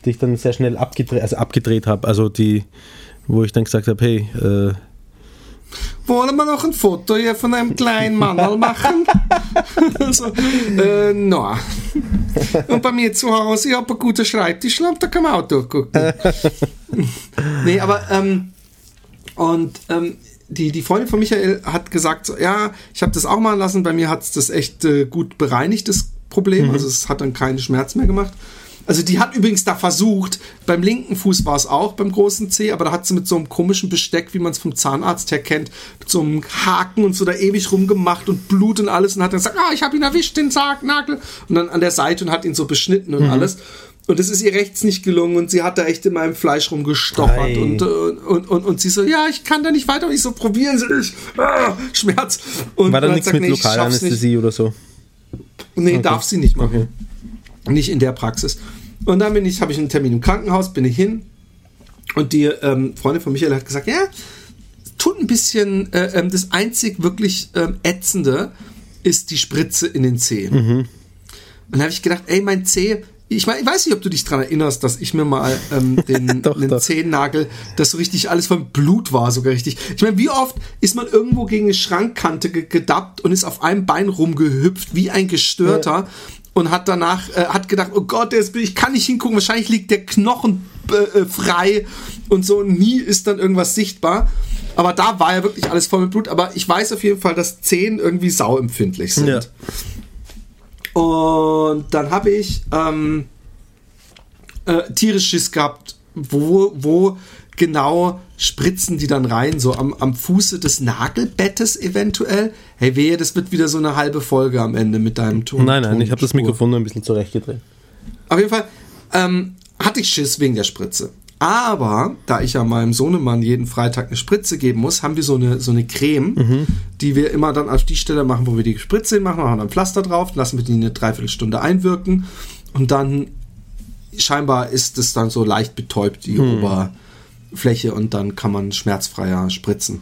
die ich dann sehr schnell abgedreht, also abgedreht habe, also die, wo ich dann gesagt habe, hey, äh, Wollen wir noch ein Foto hier von einem kleinen Mann machen? so, äh, no. Und bei mir zu Hause, ich habe einen guten Schreibtischlampe, da kann man auch durchgucken. nee, aber, ähm, und, ähm, die, die Freundin von Michael hat gesagt, so, ja, ich habe das auch mal lassen, bei mir hat es das echt äh, gut bereinigt, das Problem. Also es hat dann keinen Schmerz mehr gemacht. Also die hat übrigens da versucht, beim linken Fuß war es auch, beim großen C, aber da hat sie mit so einem komischen Besteck, wie man es vom Zahnarzt her kennt, mit so einem Haken und so da ewig rumgemacht und Blut und alles und hat dann gesagt, ah, ich habe ihn erwischt, den Sargnagel. Und dann an der Seite und hat ihn so beschnitten und alles. Und es ist ihr rechts nicht gelungen und sie hat da echt in meinem Fleisch rumgestochert Ei. und, äh, und, und, und sie so, ja, ich kann da nicht weiter. Und ich so, probieren Sie nicht. Ah, Schmerz. Und war da nichts sagt, mit nee. Lokalanästhesie oder so? Nee, darf sie nicht machen. Nicht in der Praxis. Und dann bin ich, habe ich einen Termin im Krankenhaus, bin ich hin und die ähm, Freundin von Michael hat gesagt, ja, tut ein bisschen, äh, ähm, das einzig wirklich ähm, ätzende ist die Spritze in den Zeh. Und dann habe ich gedacht, ey, mein Zeh, ich meine, ich weiß nicht, ob du dich dran erinnerst, dass ich mir mal ähm, den, Doch, den doch. Zehennagel, dass so richtig alles von Blut war, sogar richtig. Ich meine, wie oft ist man irgendwo gegen eine Schrankkante ge gedappt und ist auf einem Bein rumgehüpft, wie ein Gestörter. Und hat danach, äh, hat gedacht, oh Gott, der ist, ich kann nicht hingucken, wahrscheinlich liegt der Knochen äh, äh, frei und so, nie ist dann irgendwas sichtbar. Aber da war ja wirklich alles voll mit Blut. Aber ich weiß auf jeden Fall, dass Zehen irgendwie sauempfindlich sind. Ja. Und dann habe ich ähm, äh, tierisch Schiss gehabt, wo, wo genau spritzen die dann rein, so am, am Fuße des Nagelbettes eventuell. Hey, wehe, das wird wieder so eine halbe Folge am Ende mit deinem Ton. Nein, nein, ich habe das. Mikrofon nur ein bisschen zurechtgedreht. Auf jeden Fall ähm, hatte ich Schiss wegen der Spritze. Aber da ich ja meinem Sohnemann jeden Freitag eine Spritze geben muss, haben wir so eine, so eine Creme, die wir immer dann auf die Stelle machen, wo wir die Spritze hinmachen, machen dann Pflaster drauf, lassen wir die eine Dreiviertelstunde einwirken und dann scheinbar ist es dann so leicht betäubt, die Oberfläche und dann kann man schmerzfreier spritzen.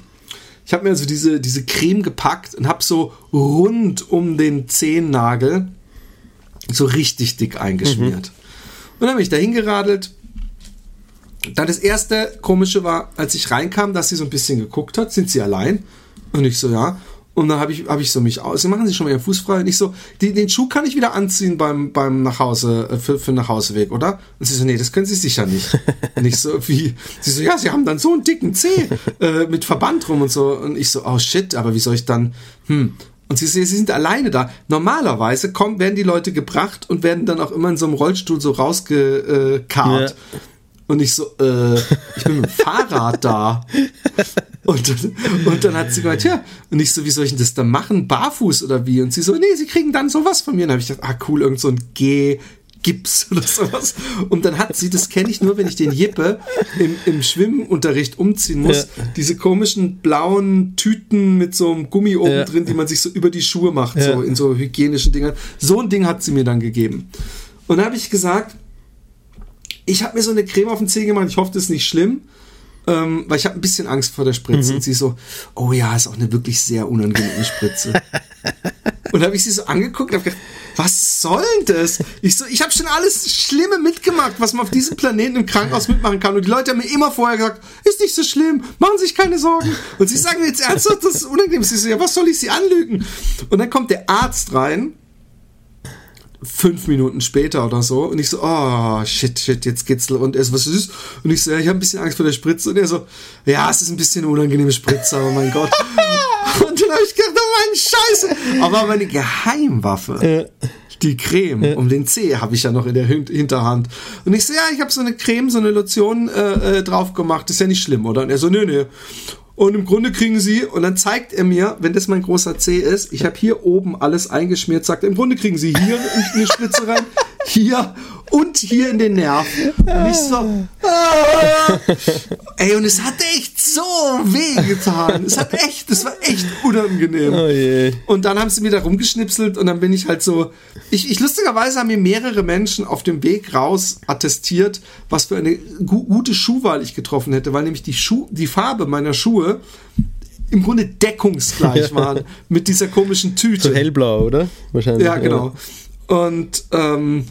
Ich habe mir also diese, diese Creme gepackt und habe so rund um den Zehennagel so richtig dick eingeschmiert. Und dann bin ich da hingeradelt. Dann das erste komische war, als ich reinkam, dass sie so ein bisschen geguckt hat, sind sie allein? Und ich so, ja. Und dann habe ich, hab ich so mich aus, machen Sie schon mal Ihren Fuß frei. Und ich so, die, den Schuh kann ich wieder anziehen beim, beim Nachhause, äh, für, für Nachhauseweg, oder? Und sie so, nee, das können Sie sicher nicht. Und ich so, wie? Sie so, ja, Sie haben dann so einen dicken Zeh äh, mit Verband rum und so. Und ich so, oh shit, aber wie soll ich dann, hm. Und sie, sie sie sind alleine da. Normalerweise kommen, werden die Leute gebracht und werden dann auch immer in so einem Rollstuhl so rausgekarrt. Ja. Und ich so, äh, ich bin mit dem Fahrrad da. Und dann, und dann hat sie gemeint, ja, und ich so, wie soll ich denn das dann machen? Barfuß oder wie? Und sie so, nee, sie kriegen dann sowas von mir. Und dann habe ich gedacht, ah cool, irgend so ein G, Gips oder sowas. Und dann hat sie, das kenne ich nur, wenn ich den Jippe im, im Schwimmunterricht umziehen muss, Ja. diese komischen blauen Tüten mit so einem Gummi oben Ja. drin, die man sich so über die Schuhe macht, Ja. so in so hygienischen Dingern. So ein Ding hat sie mir dann gegeben. Und dann habe ich gesagt, ich habe mir so eine Creme auf den Zeh gemacht, ich hoffe, das ist nicht schlimm. Ähm, weil ich habe ein bisschen Angst vor der Spritze. Mhm. Und sie so, oh ja, ist auch eine wirklich sehr unangenehme Spritze. und habe ich sie so angeguckt und habe gedacht, was soll denn das? Ich so, ich habe schon alles Schlimme mitgemacht, was man auf diesem Planeten im Krankenhaus mitmachen kann. Und die Leute haben mir immer vorher gesagt, ist nicht so schlimm, machen sich keine Sorgen. Und sie sagen mir jetzt ernsthaft, das ist unangenehm. Sie so, ja, was soll ich Sie anlügen? Und dann kommt der Arzt rein fünf Minuten später oder so und ich so, oh, shit, shit, jetzt geht's los. und er so, was ist? Und ich so, ja, ich habe ein bisschen Angst vor der Spritze und er so, ja, es ist ein bisschen eine unangenehme Spritze, aber mein Gott. und dann habe ich gedacht, oh mein Scheiße. Aber meine Geheimwaffe, die Creme um den Zeh habe ich ja noch in der Hin Hinterhand. Und ich so, ja, ich habe so eine Creme, so eine Lotion äh, äh, drauf gemacht, ist ja nicht schlimm, oder? Und er so, nö, nö. Und im Grunde kriegen sie, und dann zeigt er mir, wenn das mein großer C ist, ich habe hier oben alles eingeschmiert, sagt er, im Grunde kriegen sie hier eine Spritze rein, hier und hier in den Nerv. Und ich so, ah. ey, und es hat echt so weh getan. Es hat echt, es war echt unangenehm. Oh. Und dann haben sie mir da rumgeschnipselt und dann bin ich halt so. Ich, ich lustigerweise haben mir mehrere Menschen auf dem Weg raus attestiert, was für eine gu gute Schuhwahl ich getroffen hätte, weil nämlich die Schuh, die Farbe meiner Schuhe im Grunde deckungsgleich waren mit dieser komischen Tüte. So hellblau, oder? Wahrscheinlich. Ja, genau. Und ähm,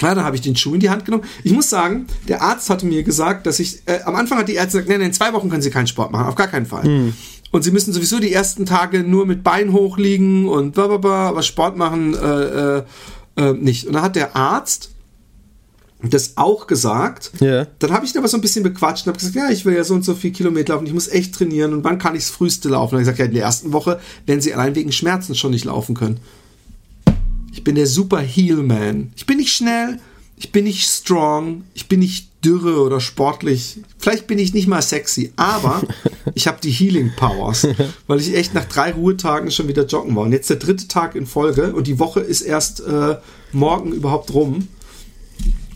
ja, dann habe ich den Schuh in die Hand genommen. Ich muss sagen, der Arzt hatte mir gesagt, dass ich, äh, am Anfang hat die Ärzte gesagt, nein, in zwei Wochen können Sie keinen Sport machen, auf gar keinen Fall. Und Sie müssen sowieso die ersten Tage nur mit Bein hochliegen und bla bla bla, aber Sport machen äh, äh, äh, nicht. Und dann hat der Arzt das auch gesagt. Ja. Dann habe ich ihn aber so ein bisschen bequatscht und habe gesagt, ja, ich will ja so und so viel Kilometer laufen, ich muss echt trainieren und wann kann ich das früheste laufen? Und er hat gesagt, ja, in der ersten Woche werden sie allein wegen Schmerzen schon nicht laufen können. Ich bin der super Heel-Man. Ich bin nicht schnell, ich bin nicht strong, ich bin nicht dürre oder sportlich. Vielleicht bin ich nicht mal sexy, aber ich habe die Healing Powers, weil ich echt nach drei Ruhetagen schon wieder joggen war. Und jetzt der dritte Tag in Folge und die Woche ist erst äh, morgen überhaupt rum.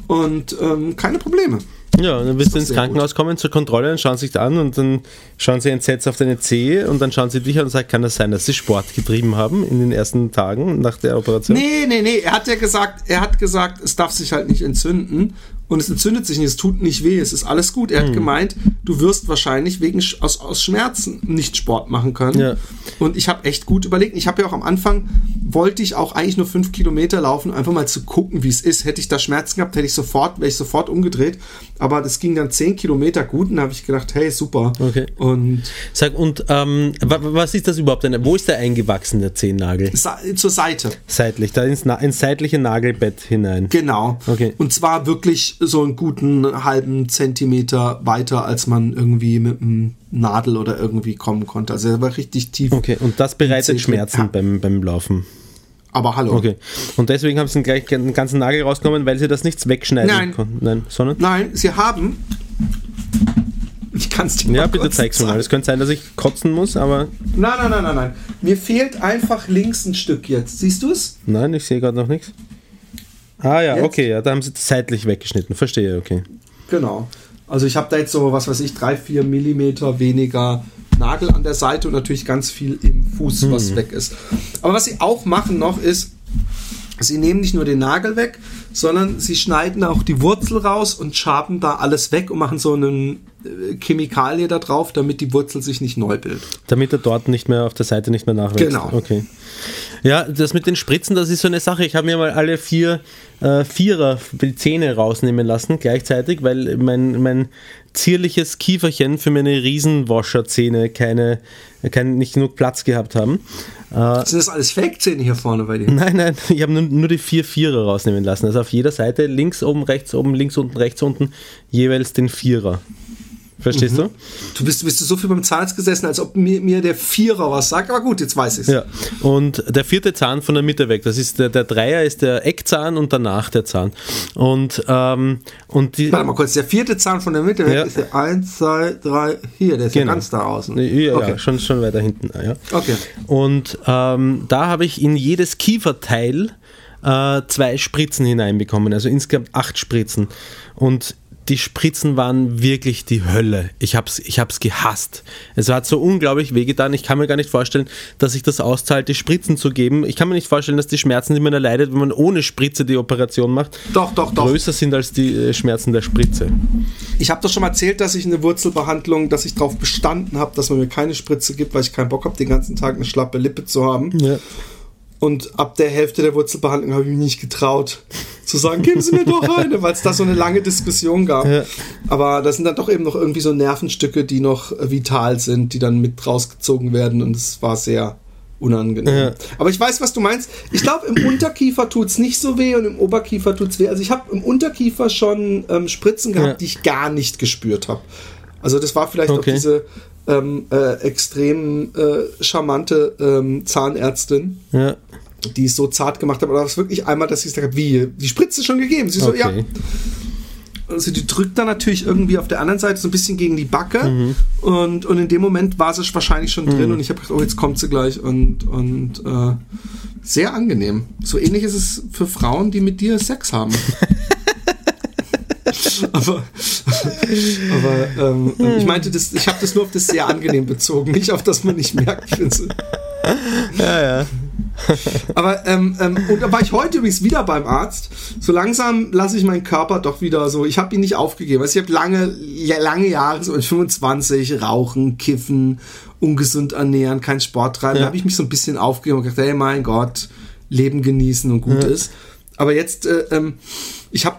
Und ähm, keine Probleme. Ja, und dann wirst du ins Krankenhaus kommen zur Kontrolle und schauen sich da an und dann schauen sie entsetzt auf deine Zehe und dann schauen sie dich an und sagen, kann das sein, dass sie Sport getrieben haben in den ersten Tagen nach der Operation? Nee, nee, nee. Er hat ja gesagt, er hat gesagt, es darf sich halt nicht entzünden. Und es entzündet sich nicht, es tut nicht weh, es ist alles gut. Er hat gemeint, du wirst wahrscheinlich wegen aus, aus Schmerzen nicht Sport machen können. Ja. Und ich habe echt gut überlegt. Ich habe ja auch am Anfang, wollte ich auch eigentlich nur fünf Kilometer laufen, einfach mal zu gucken, wie es ist. Hätte ich da Schmerzen gehabt, hätte ich sofort, wäre ich sofort umgedreht. Aber das ging dann zehn Kilometer gut und da habe ich gedacht, hey, super. Okay. Und Sag, und ähm, wa- was ist das überhaupt? Eine, wo ist der eingewachsen, der Zehennagel? zur Seite. Seitlich, da ins, ins seitliche Nagelbett hinein. Genau. Okay. Und zwar wirklich so einen guten halben Zentimeter weiter, als man irgendwie mit einem Nadel oder irgendwie kommen konnte. Also er war richtig tief. Okay, und das bereitet Schmerzen Ja. beim, beim Laufen. Aber hallo. Okay. Und deswegen haben sie gleich den ganzen Nagel rausgenommen, weil sie das nichts wegschneiden Nein. konnten. Nein, sondern? Nein, sie haben. Ich kann es dir Ja, bitte zeig's mir mal. Es könnte sein, dass ich kotzen muss, aber Nein, nein, nein, nein, nein. Mir fehlt einfach links ein Stück jetzt. Siehst du es? nein, ich sehe gerade noch nichts. Ah ja, Jetzt? okay, ja, da haben sie seitlich weggeschnitten. Verstehe, okay. Genau. Also ich habe da jetzt so, was weiß ich, drei, vier Millimeter weniger Nagel an der Seite und natürlich ganz viel im Fuß, was weg ist. Aber was sie auch machen noch ist, sie nehmen nicht nur den Nagel weg, sondern sie schneiden auch die Wurzel raus und schaben da alles weg und machen so einen Chemikalie da drauf, damit die Wurzel sich nicht neu bildet. Damit er dort nicht mehr auf der Seite nicht mehr nachwächst. Genau. Okay. Ja, das mit den Spritzen, das ist so eine Sache. Ich habe mir mal alle vier äh, Vierer Zähne rausnehmen lassen gleichzeitig, weil mein, mein zierliches Kieferchen für meine Riesenwascherzähne keine, kein, nicht genug Platz gehabt haben. Äh, Sind das alles Fake-Zähne hier vorne bei dir? Nein, nein, ich habe nur, nur die vier Vierer rausnehmen lassen. Also auf jeder Seite links oben, rechts oben, links unten, rechts unten jeweils den Vierer. Verstehst du? Du bist, bist du so viel beim Zahnarzt gesessen, als ob mir, mir der Vierer was sagt, aber gut, jetzt weiß ich es. Ja. Und der vierte Zahn von der Mitte weg, das ist der, der Dreier ist der Eckzahn und danach der Zahn. Und, ähm, und die. Warte mal kurz, der vierte Zahn von der Mitte weg Ja. ist der 1, 2, 3, hier, der ist ja Genau. ganz da außen. Ja, okay. ja schon, schon weiter hinten. Ja. Okay. Und ähm, da habe ich in jedes Kieferteil äh, zwei Spritzen hineinbekommen, also insgesamt acht Spritzen. Und die Spritzen waren wirklich die Hölle. Ich hab's, ich hab's gehasst. Es hat so unglaublich wehgetan. Ich kann mir gar nicht vorstellen, dass sich das auszahlt, die Spritzen zu geben. Ich kann mir nicht vorstellen, dass die Schmerzen, die man erleidet, wenn man ohne Spritze die Operation macht, Doch, doch, doch. größer sind als die äh, Schmerzen der Spritze. Ich habe doch schon mal erzählt, dass ich eine Wurzelbehandlung, dass ich darauf bestanden habe, dass man mir keine Spritze gibt, weil ich keinen Bock habe, den ganzen Tag eine schlappe Lippe zu haben. Ja. Und ab der Hälfte der Wurzelbehandlung habe ich mich nicht getraut zu sagen, geben Sie mir doch eine, weil es da so eine lange Diskussion gab. Ja. Aber das sind dann doch eben noch irgendwie so Nervenstücke, die noch äh, vital sind, die dann mit rausgezogen werden und es war sehr unangenehm. Ja. Aber ich weiß, was du meinst. Ich glaube, im Unterkiefer tut's nicht so weh und im Oberkiefer tut's weh. Also ich habe im Unterkiefer schon ähm, Spritzen gehabt, Ja. die ich gar nicht gespürt habe. Also das war vielleicht auch Okay. diese ähm, äh, extrem äh, charmante ähm, Zahnärztin, Ja. die es so zart gemacht hat. Aber das wirklich einmal, dass ich gesagt habe, wie, die Spritze ist schon gegeben. Sie so, ja. Okay. Also die drückt dann natürlich irgendwie auf der anderen Seite so ein bisschen gegen die Backe Mhm. und, und in dem Moment war sie wahrscheinlich schon drin und ich habe gedacht, oh, jetzt kommt sie gleich und, und äh, sehr angenehm. So ähnlich ist es für Frauen, die mit dir Sex haben. aber aber ähm, ich meinte, das, ich habe das nur auf das sehr angenehm bezogen, nicht auf das man nicht merkt. Ja, ja. aber ähm, ähm, und da war ich heute übrigens wieder beim Arzt. So langsam lasse ich meinen Körper doch wieder so. Ich habe ihn nicht aufgegeben. Also ich habe lange, lange Jahre, so mit 25, rauchen, kiffen, ungesund ernähren, kein Sport treiben. Da Ja. habe ich mich so ein bisschen aufgegeben und gedacht, hey mein Gott, Leben genießen und gut Ja. ist. Aber jetzt, äh, ähm, ich habe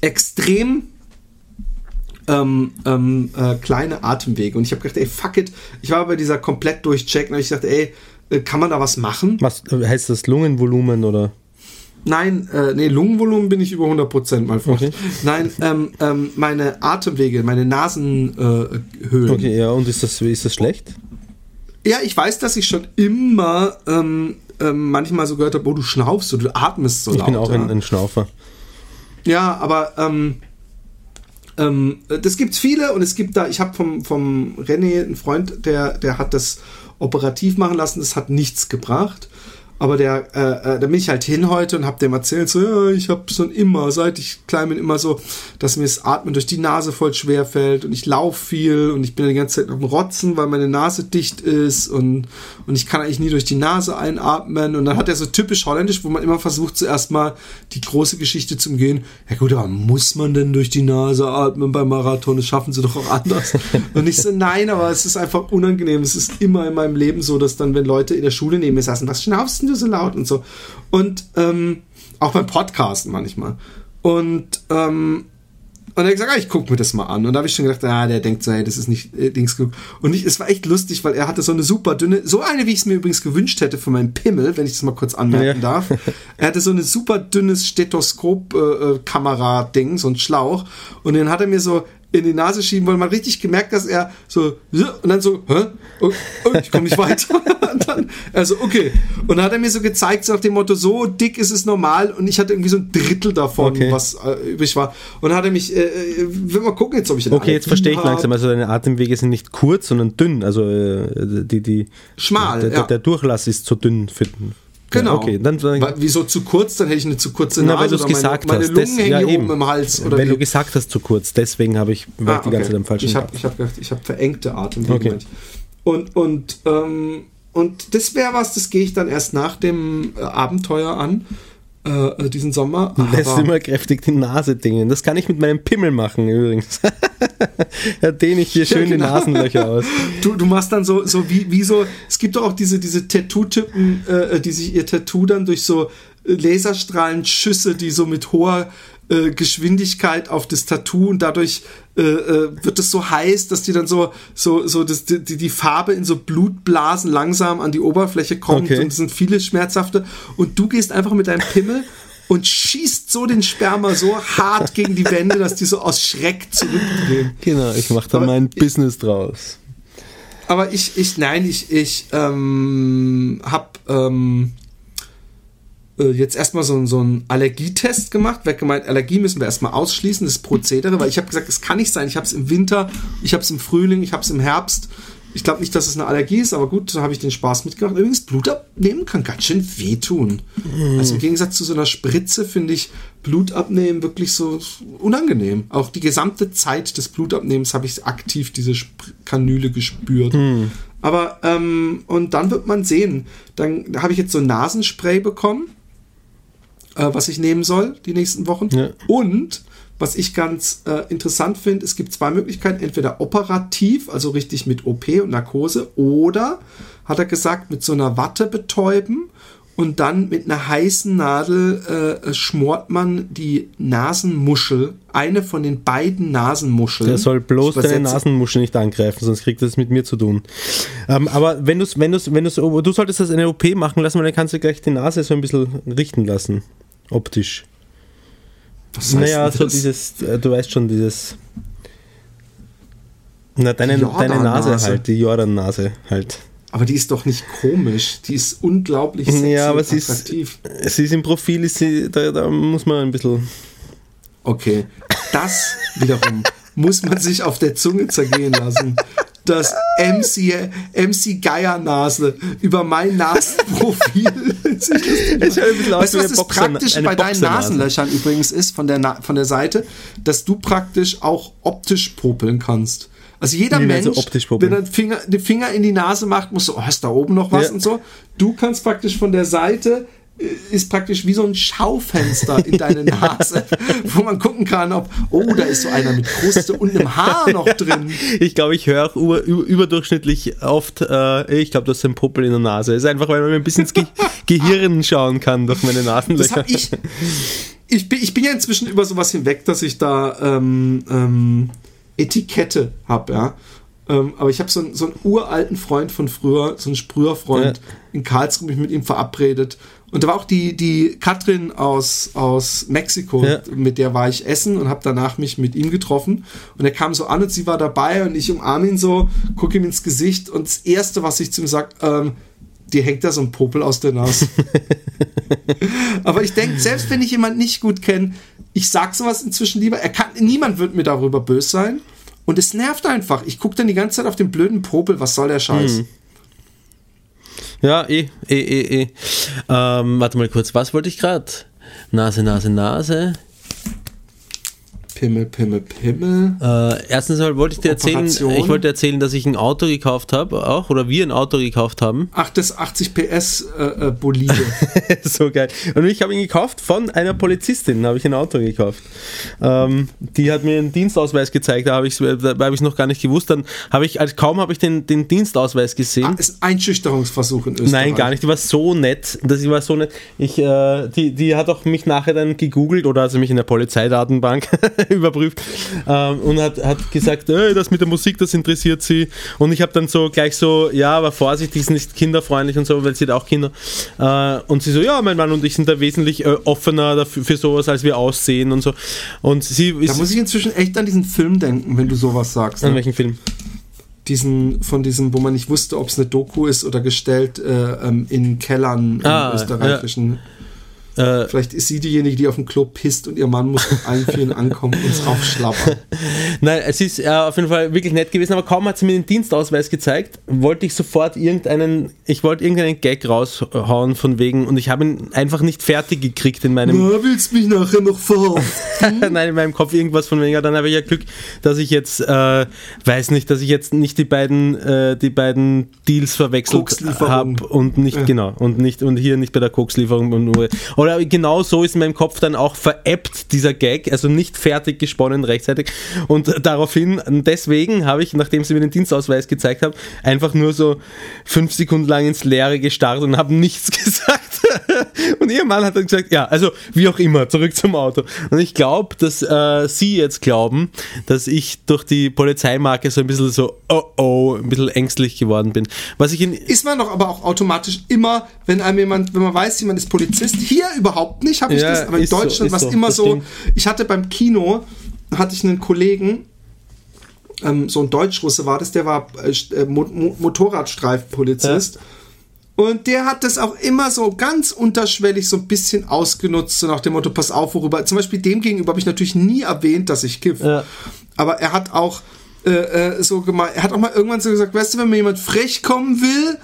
extrem ähm, ähm, äh, kleine Atemwege. Und ich habe gedacht, ey, fuck it. Ich war bei dieser komplett durchcheck und ich dachte, ey, äh, kann man da was machen? Was äh, heißt das Lungenvolumen oder? Nein, äh, nee, Lungenvolumen bin ich über 100%, mein Freund. Okay. Nein, ähm, ähm, meine Atemwege, meine Nasenhöhlen. Höhlen. Okay, ja, und ist das, ist das schlecht? Ja, ich weiß, dass ich schon immer ähm, ähm, manchmal so gehört habe, oh, du schnaufst du atmest so Ich laut. bin auch ja. ein, ein Schnaufer. Ja, aber ähm, ähm, das gibt's viele und es gibt da, ich habe vom, vom René einen Freund, der, der hat das operativ machen lassen, das hat nichts gebracht. Aber der, äh, äh, da bin ich halt hin heute und habe dem erzählt, so, ja, ich habe schon immer, seit ich klein bin, immer so, dass mir das Atmen durch die Nase voll schwer fällt und ich laufe viel und ich bin die ganze Zeit dem Rotzen, weil meine Nase dicht ist und, und ich kann eigentlich nie durch die Nase einatmen. Und dann hat er so typisch holländisch, wo man immer versucht, zuerst mal die große Geschichte zu umgehen. Ja gut, aber muss man denn durch die Nase atmen beim Marathon? Das schaffen sie doch auch anders. und ich so, nein, aber es ist einfach unangenehm. Es ist immer in meinem Leben so, dass dann, wenn Leute in der Schule neben mir saßen, was schnaufst denn du so laut und so. Und ähm, auch beim Podcasten manchmal. Und ähm, und er hat gesagt, ah, ich gucke mir das mal an. Und da habe ich schon gedacht, ah, der denkt so, hey, das ist nicht äh, Dings genug. Und ich, es war echt lustig, weil er hatte so eine super dünne, so eine, wie ich es mir übrigens gewünscht hätte für meinen Pimmel, wenn ich das mal kurz anmerken Ja. darf. Er hatte so eine super dünnes Stethoskop-Kamera-Ding, so ein Schlauch. Und den hat er mir so in die Nase schieben wollen. Man richtig gemerkt, dass er so und dann so, hä? Oh, oh, ich komme nicht weiter. und dann, also okay. Und dann hat er mir so gezeigt, so nach dem Motto, so dick ist es normal. Und ich hatte irgendwie so ein Drittel davon, Okay. was äh, übrig war. Und dann hat er mich, äh, äh, will mal gucken jetzt, ob ich Okay, jetzt verstehe ich langsam. Also deine Atemwege sind nicht kurz, sondern dünn. Also äh, die, die Schmal, der, ja. der Durchlass ist zu dünn für Genau. Okay, dann, Weil, wieso zu kurz? Dann hätte ich eine zu kurze Nase. Na, weil du es oder meine, gesagt meine hast. Lungen Das- hängen ja, oben im Hals. Oder Wenn wie? du gesagt hast zu kurz, deswegen habe ich, Ah, ich die ganze Zeit am falschen Ich habe ich hab gedacht, ich habe verengte Atemwege. Okay. Und, und, ähm, und das wäre was, das gehe ich dann erst nach dem äh, Abenteuer an, äh, äh, diesen Sommer. Lässt immer kräftig die Nase dingen. Das kann ich mit meinem Pimmel machen übrigens. da dehne ich hier schön die genau. Nasenlöcher aus. Du, du machst dann so, so wie, wie so, es gibt doch auch diese, diese Tattoo-Typen, äh, die sich ihr Tattoo dann durch so äh, Laserstrahlenschüsse, die so mit hoher äh, Geschwindigkeit auf das Tattoo und dadurch äh, äh, wird es so heiß, dass die dann so, so, so das, die, die Farbe in so Blutblasen langsam an die Oberfläche kommt Okay. und es sind viele schmerzhafte und du gehst einfach mit deinem Pimmel und schießt so den Sperma so hart gegen die Wände, dass die so aus Schreck zurückgehen. Genau, ich mache da Aber mein ich- Business draus. Aber ich, ich, nein, ich, ich ähm, hab ähm, äh, jetzt erstmal so, so einen Allergietest gemacht. Wer gemeint, Allergie müssen wir erstmal ausschließen, das Prozedere, weil ich habe gesagt, es kann nicht sein. Ich habe es im Winter, ich habe es im Frühling, ich habe es im Herbst. Ich glaube nicht, dass es eine Allergie ist, aber gut, da habe ich den Spaß mitgemacht. Übrigens, Blut abnehmen kann ganz schön wehtun. Mhm. Also im Gegensatz zu so einer Spritze finde ich Blut abnehmen wirklich so unangenehm. Auch die gesamte Zeit des Blutabnehmens habe ich aktiv diese Sp Kanüle gespürt. Mhm. Aber, ähm, und dann wird man sehen. Dann habe ich jetzt so ein Nasenspray bekommen, äh, was ich nehmen soll die nächsten Wochen. Ja. Und was ich ganz äh, interessant finde, es gibt zwei Möglichkeiten. Entweder operativ, also richtig mit OP und Narkose, oder, hat er gesagt, mit so einer Watte betäuben und dann mit einer heißen Nadel äh, schmort man die Nasenmuschel, eine von den beiden Nasenmuscheln. Der soll bloß deine Nasenmuschel nicht angreifen, sonst kriegt das mit mir zu tun. Ähm, aber wenn du wenn du wenn du du solltest das eine OP machen lassen, weil dann kannst du gleich die Nase so ein bisschen richten lassen, optisch. Was naja, so dieses, äh, du weißt schon, dieses. Na, deine, deine Nase halt, die Jordan-Nase halt. Aber die ist doch nicht komisch, die ist unglaublich sexy ja, aber sie attraktiv. Ist, sie ist im Profil, ist sie, da, da muss man ein bisschen. Okay, das wiederum muss man sich auf der Zunge zergehen lassen dass MC, MC Geiernase über mein Nasenprofil. es weißt du, was das praktisch bei deinen Nasenlöchern übrigens ist von der, Na von der Seite, dass du praktisch auch optisch popeln kannst. Also jeder Wie Mensch, wenn er den Finger, den Finger in die Nase macht, muss so, oh, ist da oben noch was ja. und so. Du kannst praktisch von der Seite ist praktisch wie so ein Schaufenster in deine Nase, wo man gucken kann, ob, oh, da ist so einer mit Kruste und einem Haar noch drin. Ich glaube, ich höre auch über, überdurchschnittlich oft, äh, ich glaube, das ist ein Puppel in der Nase. Ist einfach, weil man mir ein bisschen ins Ge Gehirn schauen kann durch meine Nasenlöcher. ich, ich, bin, ich bin ja inzwischen über sowas hinweg, dass ich da ähm, ähm, Etikette habe, ja. Ähm, aber ich habe so, so, einen uralten Freund von früher, so einen Sprüherfreund ja. in Karlsruhe, mich mit ihm verabredet und da war auch die, die Katrin aus, aus Mexiko, ja. mit der war ich essen und habe danach mich mit ihm getroffen. Und er kam so an und sie war dabei und ich umarme ihn so, gucke ihm ins Gesicht und das Erste, was ich zu ihm sage, ähm, dir hängt da so ein Popel aus der Nase. Aber ich denke, selbst wenn ich jemanden nicht gut kenne, ich sag sowas inzwischen lieber. Er kann, niemand wird mir darüber böse sein. Und es nervt einfach. Ich gucke dann die ganze Zeit auf den blöden Popel. Was soll der Scheiß? Hm. Ja, eh, eh, eh, eh. Ähm, warte mal kurz, was wollte ich gerade? Nase, Nase, Nase. Pimmel, Pimmel, Pimmel. Äh, erstens mal wollte ich dir erzählen, ich wollte erzählen, dass ich ein Auto gekauft habe, auch, oder wir ein Auto gekauft haben. Ach, das 80 PS äh, äh, Bolide. so geil. Und ich habe ihn gekauft von einer Polizistin, habe ich ein Auto gekauft. Ähm, die hat mir einen Dienstausweis gezeigt, da habe ich es hab noch gar nicht gewusst. Dann habe ich, als kaum habe ich den, den Dienstausweis gesehen. Ah, ist ein Einschüchterungsversuch in Österreich. Nein, gar nicht. Die war so nett. Das war so nett. Ich, äh, die, die hat auch mich nachher dann gegoogelt oder also mich in der Polizeidatenbank überprüft ähm, und hat, hat gesagt, hey, das mit der Musik, das interessiert sie. Und ich habe dann so gleich so, ja, aber vorsichtig, ist nicht kinderfreundlich und so, weil sie hat auch Kinder. Äh, und sie so, ja, mein Mann und ich sind da wesentlich äh, offener dafür, für sowas, als wir aussehen und so. Und sie Da muss ich inzwischen echt an diesen Film denken, wenn du sowas sagst. An ne? welchen Film? diesen, von diesem, wo man nicht wusste, ob es eine Doku ist oder gestellt äh, ähm, in Kellern ah, im österreichischen. Ja. Äh, Vielleicht ist sie diejenige, die auf dem Klo pisst und ihr Mann muss mit allen Vieren ankommen und es aufschlappern. Nein, es ist äh, auf jeden Fall wirklich nett gewesen, aber kaum hat sie mir den Dienstausweis gezeigt, wollte ich sofort irgendeinen, ich wollte irgendeinen Gag raushauen von wegen und ich habe ihn einfach nicht fertig gekriegt in meinem. Na, willst mich nachher noch verhaften? Nein, in meinem Kopf irgendwas von wegen. Dann habe ich ja Glück, dass ich jetzt, äh, weiß nicht, dass ich jetzt nicht die beiden, äh, die beiden Deals verwechselt habe und nicht, ja. genau, und nicht, und hier nicht bei der Kokslieferung und nur. Oder genau so ist in meinem Kopf dann auch veräppt, dieser Gag, also nicht fertig gesponnen rechtzeitig. Und daraufhin, deswegen habe ich, nachdem sie mir den Dienstausweis gezeigt haben, einfach nur so fünf Sekunden lang ins Leere gestarrt und habe nichts gesagt. Und ihr Mann hat dann gesagt, ja, also wie auch immer, zurück zum Auto. Und ich glaube, dass äh, sie jetzt glauben, dass ich durch die Polizeimarke so ein bisschen so, oh oh, ein bisschen ängstlich geworden bin. Was ich in ist man doch aber auch automatisch immer, wenn einem jemand, wenn man weiß, jemand ist Polizist, hier überhaupt nicht, habe ich ja, das, aber in Deutschland so, war es immer so, stimmt. ich hatte beim Kino, hatte ich einen Kollegen, ähm, so ein Deutschrusse war das, der war äh, äh Mo Motorradstreifenpolizist. Ja. Und der hat das auch immer so ganz unterschwellig so ein bisschen ausgenutzt, so nach dem Motto, pass auf, worüber. Zum Beispiel dem gegenüber habe ich natürlich nie erwähnt, dass ich kiff. Ja. Aber er hat auch äh, äh, so gemeint, er hat auch mal irgendwann so gesagt, weißt du, wenn mir jemand frech kommen will,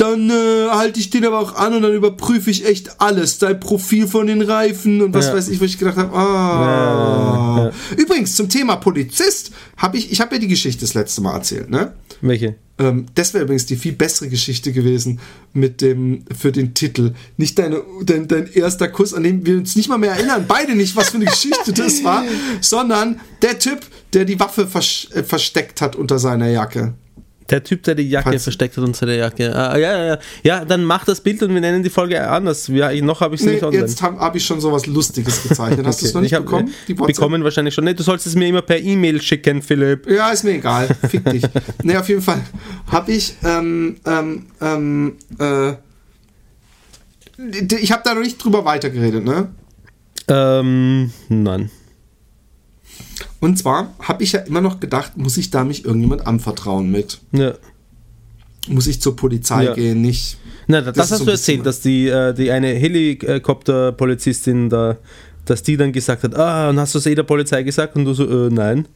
dann äh, halte ich den aber auch an und dann überprüfe ich echt alles. Dein Profil von den Reifen und was Ja. weiß ich, wo ich gedacht habe, ah. Ja. Übrigens, zum Thema Polizist habe ich, ich habe ja die Geschichte das letzte Mal erzählt, ne? Welche? Ähm, das wäre übrigens die viel bessere Geschichte gewesen mit dem, für den Titel. Nicht deine, dein, dein erster Kuss, an dem wir uns nicht mal mehr erinnern, beide nicht, was für eine Geschichte das war, sondern der Typ, der die Waffe vers äh, versteckt hat unter seiner Jacke. Der Typ, der die Jacke Falls- versteckt hat unter der Jacke. Ah, ja, ja, ja. Ja, dann mach das Bild und wir nennen die Folge anders. Ja, noch habe ich sie Nee, nicht online. jetzt habe hab ich schon sowas Lustiges gezeichnet. Hast du es noch Okay. nicht ich hab, bekommen? äh, Die WhatsApp? bekommen wahrscheinlich schon. Nee, du sollst es mir immer per E-Mail schicken, Philipp. Ja, ist mir egal. Fick dich. nee, auf jeden Fall habe ich, ähm, ähm, ähm, äh, ich habe da noch nicht drüber weitergeredet, ne? Ähm, nein. Und zwar habe ich ja immer noch gedacht, muss ich da mich irgendjemand anvertrauen mit? Ja. Muss ich zur Polizei Ja. gehen? Nicht. Na, das, Das hast so du erzählt, dass die, äh, die eine Helikopterpolizistin da, dass die dann gesagt hat, ah, und hast du es eh der Polizei gesagt? Und du so, äh, nein.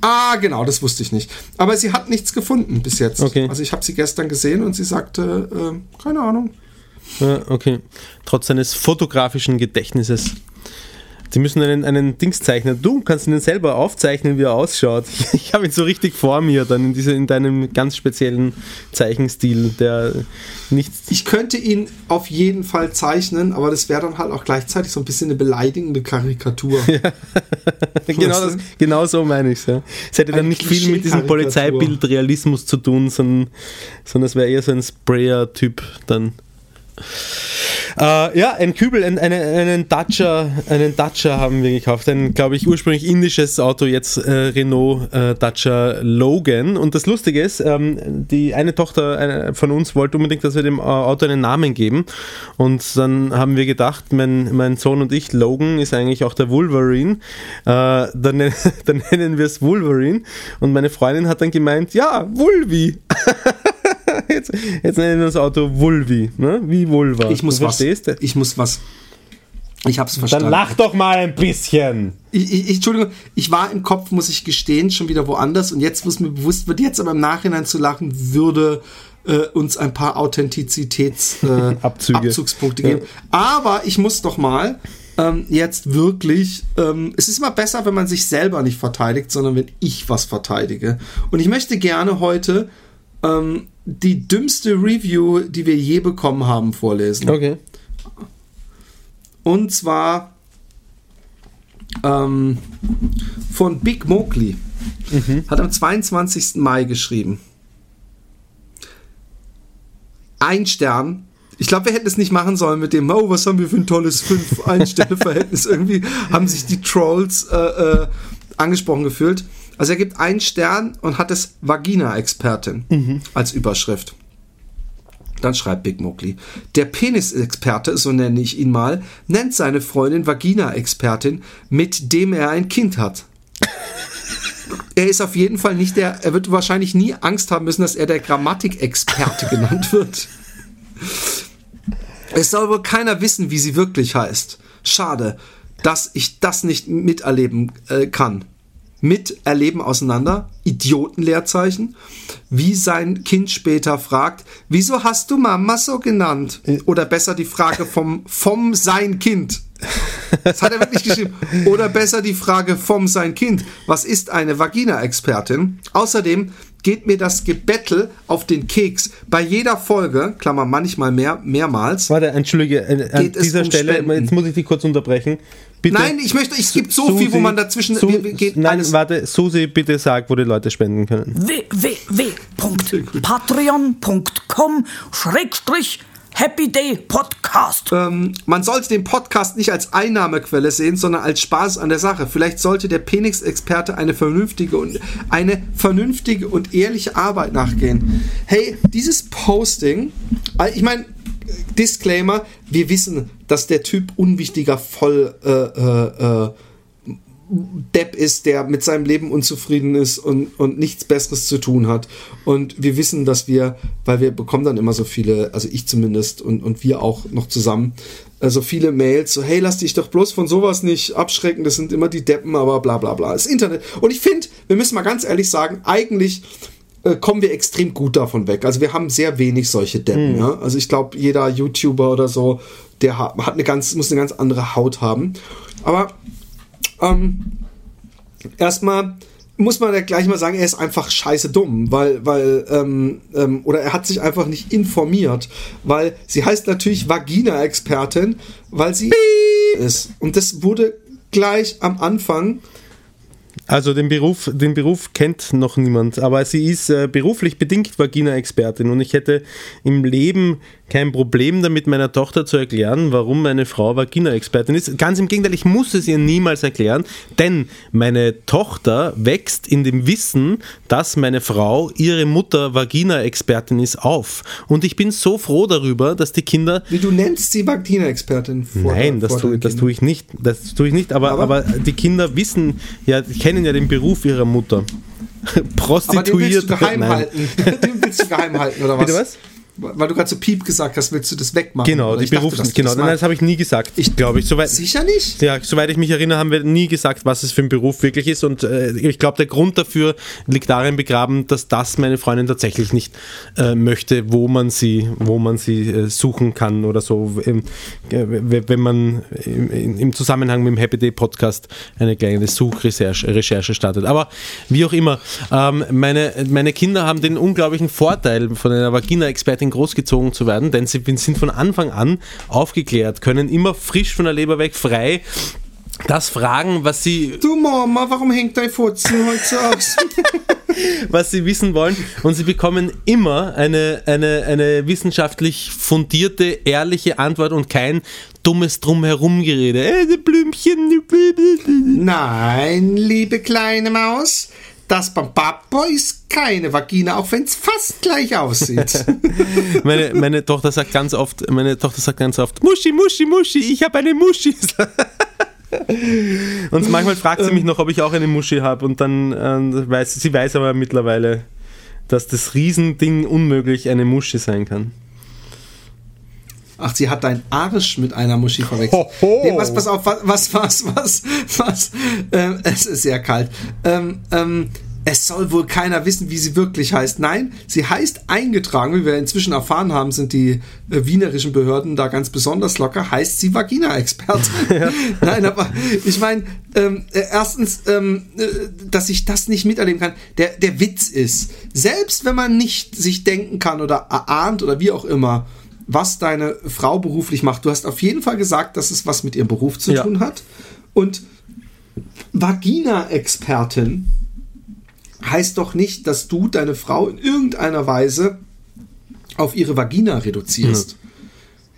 Ah, genau, das wusste ich nicht. Aber sie hat nichts gefunden bis jetzt. Okay. Also ich habe sie gestern gesehen und sie sagte, äh, keine Ahnung. Ja, okay. Trotz seines fotografischen Gedächtnisses. Sie müssen einen, einen Dings zeichnen. Du kannst ihn selber aufzeichnen, wie er ausschaut. Ich habe ihn so richtig vor mir, dann in, diese, in deinem ganz speziellen Zeichenstil, der nicht. Ich könnte ihn auf jeden Fall zeichnen, aber das wäre dann halt auch gleichzeitig so ein bisschen eine beleidigende Karikatur. genau, das, genau so meine ich es. Ja. Es hätte dann nicht viel mit diesem. Polizeibildrealismus zu tun, sondern, sondern es wäre eher so ein Sprayer-Typ dann. Äh, ja, ein Kübel, ein, eine, einen Dacia, einen Dacia haben wir gekauft. Ein, glaube ich, ursprünglich indisches Auto, jetzt äh, Renault äh, Dacia Logan. Und das Lustige ist, ähm, die eine Tochter eine, von uns wollte unbedingt, dass wir dem äh, Auto einen Namen geben. Und dann haben wir gedacht, mein, mein Sohn und ich, Logan ist eigentlich auch der Wolverine. Äh, dann, nen- dann nennen wir es Wolverine. Und meine Freundin hat dann gemeint, ja, Vulvi. Jetzt, jetzt nennen wir das Auto Vulvi, ne? wie Vulva. Ich muss du was. verstehst? Ich muss was. Ich hab's Dann verstanden. lach doch mal ein bisschen. Ich, ich, ich, Entschuldigung, ich war im Kopf, muss ich gestehen, schon wieder woanders und jetzt, es mir bewusst wird, jetzt aber im Nachhinein zu lachen, würde äh, uns ein paar Authentizitäts äh, geben. Aber ich muss doch mal ähm, jetzt wirklich, ähm, es ist immer besser, wenn man sich selber nicht verteidigt, sondern wenn ich was verteidige. Und ich möchte gerne heute ähm, die dümmste Review, die wir je bekommen haben, vorlesen. Okay. Und zwar ähm, von Big Mowgli. Hat am 22. Mai geschrieben. Ein Stern. Ich glaube, wir hätten es nicht machen sollen mit dem, oh, was haben wir für ein tolles fünf Ein-Sterne-Verhältnis. Irgendwie haben sich die Trolls äh, äh, angesprochen gefühlt. Also er gibt einen Stern und hat es Vagina-Expertin als Überschrift. Dann schreibt Big Mowgli. Der Penisexperte, so nenne ich ihn mal, nennt seine Freundin Vagina-Expertin, mit dem er ein Kind hat. Er ist auf jeden Fall nicht der, er wird wahrscheinlich nie Angst haben müssen, dass er der Grammatikexperte genannt wird. Es soll wohl keiner wissen, wie sie wirklich heißt. Schade, dass ich das nicht miterleben äh, kann. Miterleben auseinander, Idiotenleerzeichen, wie sein Kind später fragt, wieso hast du Mama so genannt? Oder besser die Frage vom, vom sein Kind. Das hat er wirklich geschrieben. Oder besser die Frage vom sein Kind. Was ist eine Vagina-Expertin? Außerdem geht mir das Gebettel auf den Keks. Bei jeder Folge, Klammer manchmal mehr, mehrmals. Warte, entschuldige, äh, an es dieser um Stelle, Spenden? jetzt muss ich dich kurz unterbrechen. Bitte, Nein, ich möchte, es gibt so Susi, viel, wo man dazwischen, Su- wir, wir gehen Nein, alles. warte, Susi, bitte sag, wo die Leute spenden können. www.patreon.com Schrägstrich Happy Day Podcast. Ähm, man sollte den Podcast nicht als Einnahmequelle sehen, sondern als Spaß an der Sache. Vielleicht sollte der Penix-Experte eine vernünftige und eine vernünftige und ehrliche Arbeit nachgehen. Hey, dieses Posting, ich meine, Disclaimer, wir wissen, dass der Typ unwichtiger voll äh, äh, äh, Depp ist, der mit seinem Leben unzufrieden ist und, und nichts Besseres zu tun hat. Und wir wissen, dass wir, weil wir bekommen dann immer so viele, also ich zumindest und, und wir auch noch zusammen, so also viele Mails, so, hey, lass dich doch bloß von sowas nicht abschrecken, das sind immer die Deppen, aber bla bla bla. Das Internet. Und ich finde, wir müssen mal ganz ehrlich sagen, eigentlich äh, kommen wir extrem gut davon weg. Also wir haben sehr wenig solche Deppen. Mhm. Ja? Also ich glaube, jeder YouTuber oder so, der hat, hat eine ganz, muss eine ganz andere Haut haben. Aber ähm, erstmal muss man ja gleich mal sagen, er ist einfach scheiße dumm, weil, weil, ähm, ähm, oder er hat sich einfach nicht informiert, weil sie heißt natürlich Vagina-Expertin, weil sie ist. Und das wurde gleich am Anfang also den Beruf, den Beruf kennt noch niemand, aber sie ist äh, beruflich bedingt Vagina-Expertin und ich hätte im Leben kein Problem damit, meiner Tochter zu erklären, warum meine Frau Vagina-Expertin ist. Ganz im Gegenteil, ich muss es ihr niemals erklären, denn meine Tochter wächst in dem Wissen, dass meine Frau ihre Mutter Vagina-Expertin ist, auf. Und ich bin so froh darüber, dass die Kinder. Wie du nennst sie Vagina-Expertin vor Nein, das, tue, das tue ich nicht. Das tue ich nicht, aber, aber, aber die Kinder wissen ja, kennen ja den Beruf ihrer Mutter. Prostituiert. Aber den willst du geheim halten. den willst du geheim halten, oder was? Bitte was? Weil du gerade so Piep gesagt hast, willst du das wegmachen? Genau, die Berufs dachte, genau, das, das habe ich nie gesagt. Ich glaube ich, soweit. Sicher nicht? Ja, soweit ich mich erinnere, haben wir nie gesagt, was es für ein Beruf wirklich ist. Und äh, ich glaube, der Grund dafür liegt darin begraben, dass das meine Freundin tatsächlich nicht äh, möchte, wo man sie, wo man sie äh, suchen kann oder so. Ähm, wenn man im, im, Zusammenhang mit dem Happy Day Podcast eine kleine Suchrecherche Recherche startet. Aber wie auch immer, ähm, meine, meine Kinder haben den unglaublichen Vorteil von einer Vagina-Expertin Marketing großgezogen zu werden, denn sie sind von Anfang an aufgeklärt, können immer frisch von der Leber weg, frei das fragen, was sie. Du Mama, warum hängt dein Furzen heute so aus? was sie wissen wollen. Und sie bekommen immer eine, eine, eine wissenschaftlich fundierte, ehrliche Antwort und kein dummes Drumherumgerede. Äh, Blümchen. Nein, liebe kleine Maus. Das beim Papa ist keine Vagina, auch wenn es fast gleich aussieht. meine, meine Tochter sagt ganz oft, meine Tochter sagt ganz oft, Muschi, Muschi, Muschi, ich habe eine Muschi. und manchmal fragt sie mich noch, ob ich auch eine Muschi habe und dann äh, weiß sie weiß aber mittlerweile, dass das Riesending unmöglich eine Muschi sein kann. Ach, sie hat dein Arsch mit einer Muschi verwechselt. Nee, was, pass auf, was, was, was, was, was, ähm, es ist sehr kalt. Ähm, ähm, es soll wohl keiner wissen, wie sie wirklich heißt. Nein, sie heißt eingetragen, wie wir inzwischen erfahren haben, sind die äh, wienerischen Behörden da ganz besonders locker, heißt sie Vagina-Expertin. Ja. Nein, aber ich meine, ähm, äh, erstens, ähm, äh, dass ich das nicht miterleben kann. Der, der Witz ist, selbst wenn man nicht sich denken kann oder erahnt oder wie auch immer, was deine Frau beruflich macht. Du hast auf jeden Fall gesagt, dass es was mit ihrem Beruf zu ja. tun hat. Und Vagina-Expertin heißt doch nicht, dass du deine Frau in irgendeiner Weise auf ihre Vagina reduzierst. Mhm.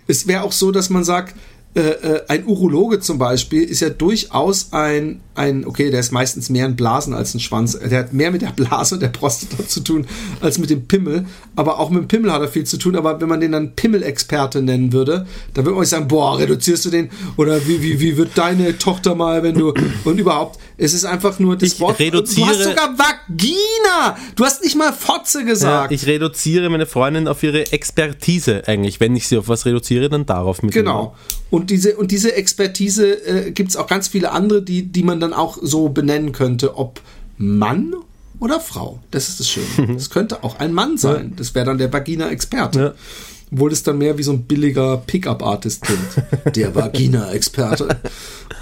Es wäre auch so, dass man sagt, äh, äh, ein Urologe zum Beispiel ist ja durchaus ein, ein, okay, der ist meistens mehr ein Blasen als ein Schwanz. Der hat mehr mit der Blase und der Prostata zu tun als mit dem Pimmel. Aber auch mit dem Pimmel hat er viel zu tun. Aber wenn man den dann Pimmel-Experte nennen würde, dann würde man euch sagen, boah, reduzierst du den? Oder wie, wie, wie wird deine Tochter mal, wenn du, und überhaupt, es ist einfach nur das ich Wort. Reduziere, du hast sogar Vagina! Du hast nicht mal Fotze gesagt. Ja, ich reduziere meine Freundin auf ihre Expertise eigentlich. Wenn ich sie auf was reduziere, dann darauf mit. Genau. Und diese, und diese Expertise äh, gibt es auch ganz viele andere, die, die man dann auch so benennen könnte, ob Mann oder Frau. Das ist das Schöne. Das könnte auch ein Mann sein. Das wäre dann der Vagina-Experte. Ja. Obwohl es dann mehr wie so ein billiger Pickup-Artist klingt. der Vagina-Experte.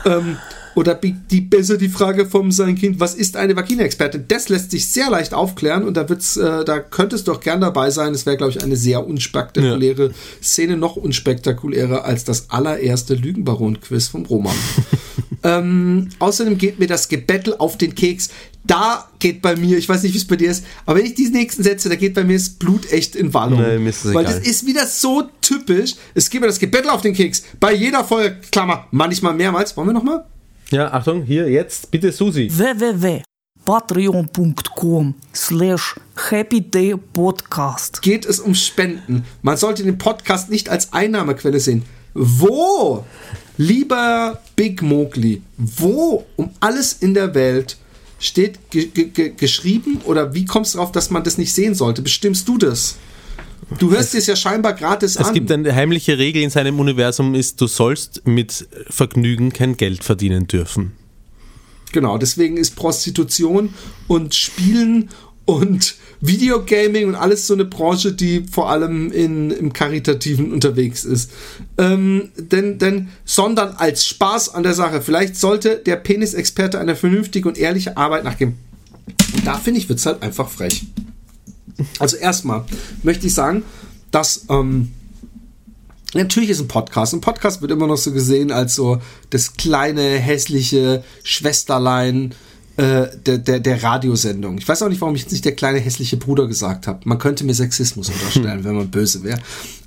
ähm, oder die besser die Frage vom sein Kind, was ist eine Vagina-Expertin? Das lässt sich sehr leicht aufklären und da wird's, äh, da könnte es doch gern dabei sein. Es wäre, glaube ich, eine sehr unspektakuläre ja. Szene, noch unspektakulärer als das allererste Lügenbaron-Quiz vom Roman. ähm, außerdem geht mir das Gebettel auf den Keks. Da geht bei mir, ich weiß nicht, wie es bei dir ist, aber wenn ich diese nächsten Sätze, da geht bei mir das Blut echt in Wallung. Nee, Weil das ist wieder so typisch. Es geht mir das Gebettel auf den Keks. Bei jeder Folge, Klammer, manchmal mehrmals. Wollen wir nochmal? Ja, Achtung, hier jetzt bitte Susi. www.patreon.com slash happydaypodcast Geht es um Spenden. Man sollte den Podcast nicht als Einnahmequelle sehen. Wo? Lieber Big Mowgli, wo um alles in der Welt steht ge ge geschrieben oder wie kommst du darauf, dass man das nicht sehen sollte? Bestimmst du das? Du hörst es ja scheinbar gratis es an. Es gibt eine heimliche Regel in seinem Universum, ist, du sollst mit Vergnügen kein Geld verdienen dürfen. Genau, deswegen ist Prostitution und Spielen und Videogaming und alles so eine Branche, die vor allem in, im Karitativen unterwegs ist. Ähm, denn, denn, sondern als Spaß an der Sache. Vielleicht sollte der Penisexperte eine vernünftige und ehrliche Arbeit nachgehen. Und da finde ich, wird es halt einfach frech. Also erstmal möchte ich sagen, dass ähm, natürlich ist ein Podcast. Ein Podcast wird immer noch so gesehen als so das kleine, hässliche Schwesterlein äh, der, der, der Radiosendung. Ich weiß auch nicht, warum ich jetzt nicht der kleine, hässliche Bruder gesagt habe. Man könnte mir Sexismus unterstellen, wenn man böse wäre.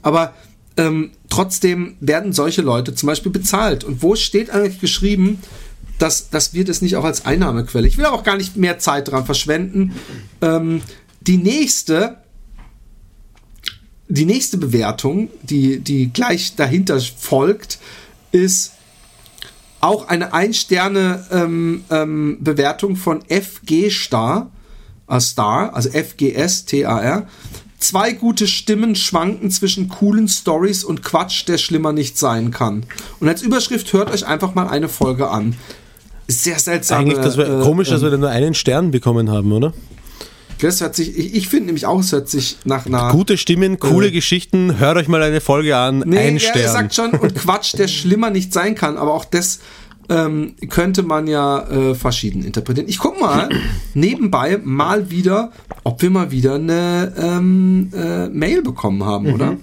Aber ähm, trotzdem werden solche Leute zum Beispiel bezahlt. Und wo steht eigentlich geschrieben, dass, dass wir das nicht auch als Einnahmequelle? Ich will auch gar nicht mehr Zeit daran verschwenden. Ähm, die nächste, die nächste Bewertung, die, die gleich dahinter folgt, ist auch eine Ein-Sterne-Bewertung ähm, ähm, von FG Star, äh Star, also FGS TAR. Zwei gute Stimmen schwanken zwischen coolen Stories und Quatsch, der schlimmer nicht sein kann. Und als Überschrift hört euch einfach mal eine Folge an. Sehr seltsam. Eigentlich das äh, komisch, dass wir nur einen Stern bekommen haben, oder? Das hört sich, ich, ich finde nämlich auch, es hört sich nach einer. Gute Stimmen, coole äh, Geschichten, hört euch mal eine Folge an. Nee, ein Stern. Er sagt schon, und Quatsch, der schlimmer nicht sein kann, aber auch das ähm, könnte man ja äh, verschieden interpretieren. Ich guck mal nebenbei mal wieder, ob wir mal wieder eine ähm, äh, Mail bekommen haben, mhm. oder?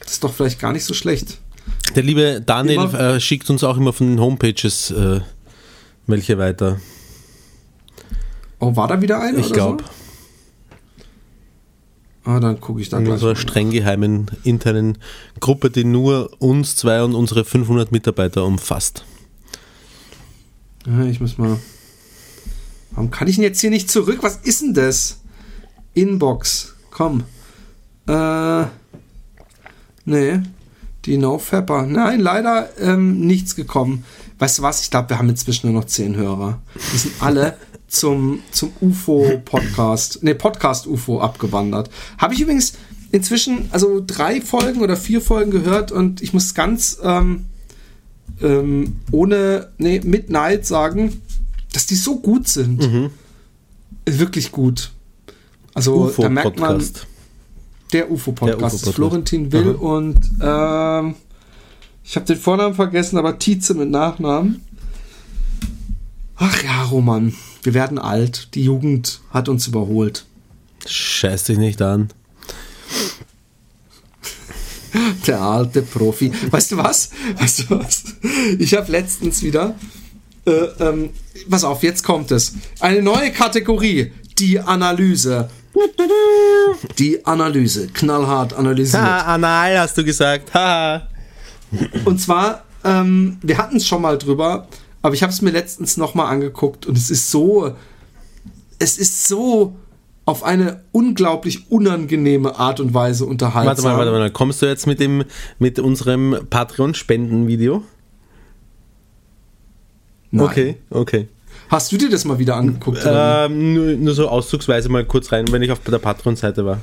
Das ist doch vielleicht gar nicht so schlecht. Der liebe Daniel äh, schickt uns auch immer von den Homepages äh, welche weiter. Oh, war da wieder eine? Ich glaube. So? Ah, dann gucke ich da In unserer streng geheimen internen Gruppe, die nur uns zwei und unsere 500 Mitarbeiter umfasst. Ich muss mal. Warum kann ich denn jetzt hier nicht zurück? Was ist denn das? Inbox. Komm. Äh. Nee. Die No Fapper. Nein, leider ähm, nichts gekommen. Weißt du was? Ich glaube, wir haben inzwischen nur noch zehn Hörer. Die sind alle zum, zum UFO-Podcast, ne, Podcast-UFO abgewandert. Habe ich übrigens inzwischen, also drei Folgen oder vier Folgen gehört und ich muss ganz ähm, ähm, ohne, ne, mit Neid sagen, dass die so gut sind. Mhm. Wirklich gut. Also da merkt man, der UFO-Podcast, UFO Florentin Will Aha. und ähm, ich habe den Vornamen vergessen, aber Tietze mit Nachnamen. Ach ja, Roman. Wir werden alt. Die Jugend hat uns überholt. Scheiß dich nicht an. Der alte Profi. Weißt du was? Weißt du was? Ich habe letztens wieder. Äh, ähm, pass auf, jetzt kommt es. Eine neue Kategorie. Die Analyse. Die Analyse. Knallhart analysiert. Ha, anal hast du gesagt. Ha. Und zwar, ähm, wir hatten es schon mal drüber aber ich habe es mir letztens nochmal angeguckt und es ist so, es ist so auf eine unglaublich unangenehme Art und Weise unterhalten. Warte mal, warte mal, kommst du jetzt mit dem, mit unserem Patreon-Spenden-Video? Okay, okay. Hast du dir das mal wieder angeguckt? Ähm, nur, nur, so auszugsweise mal kurz rein, wenn ich auf der Patreon-Seite war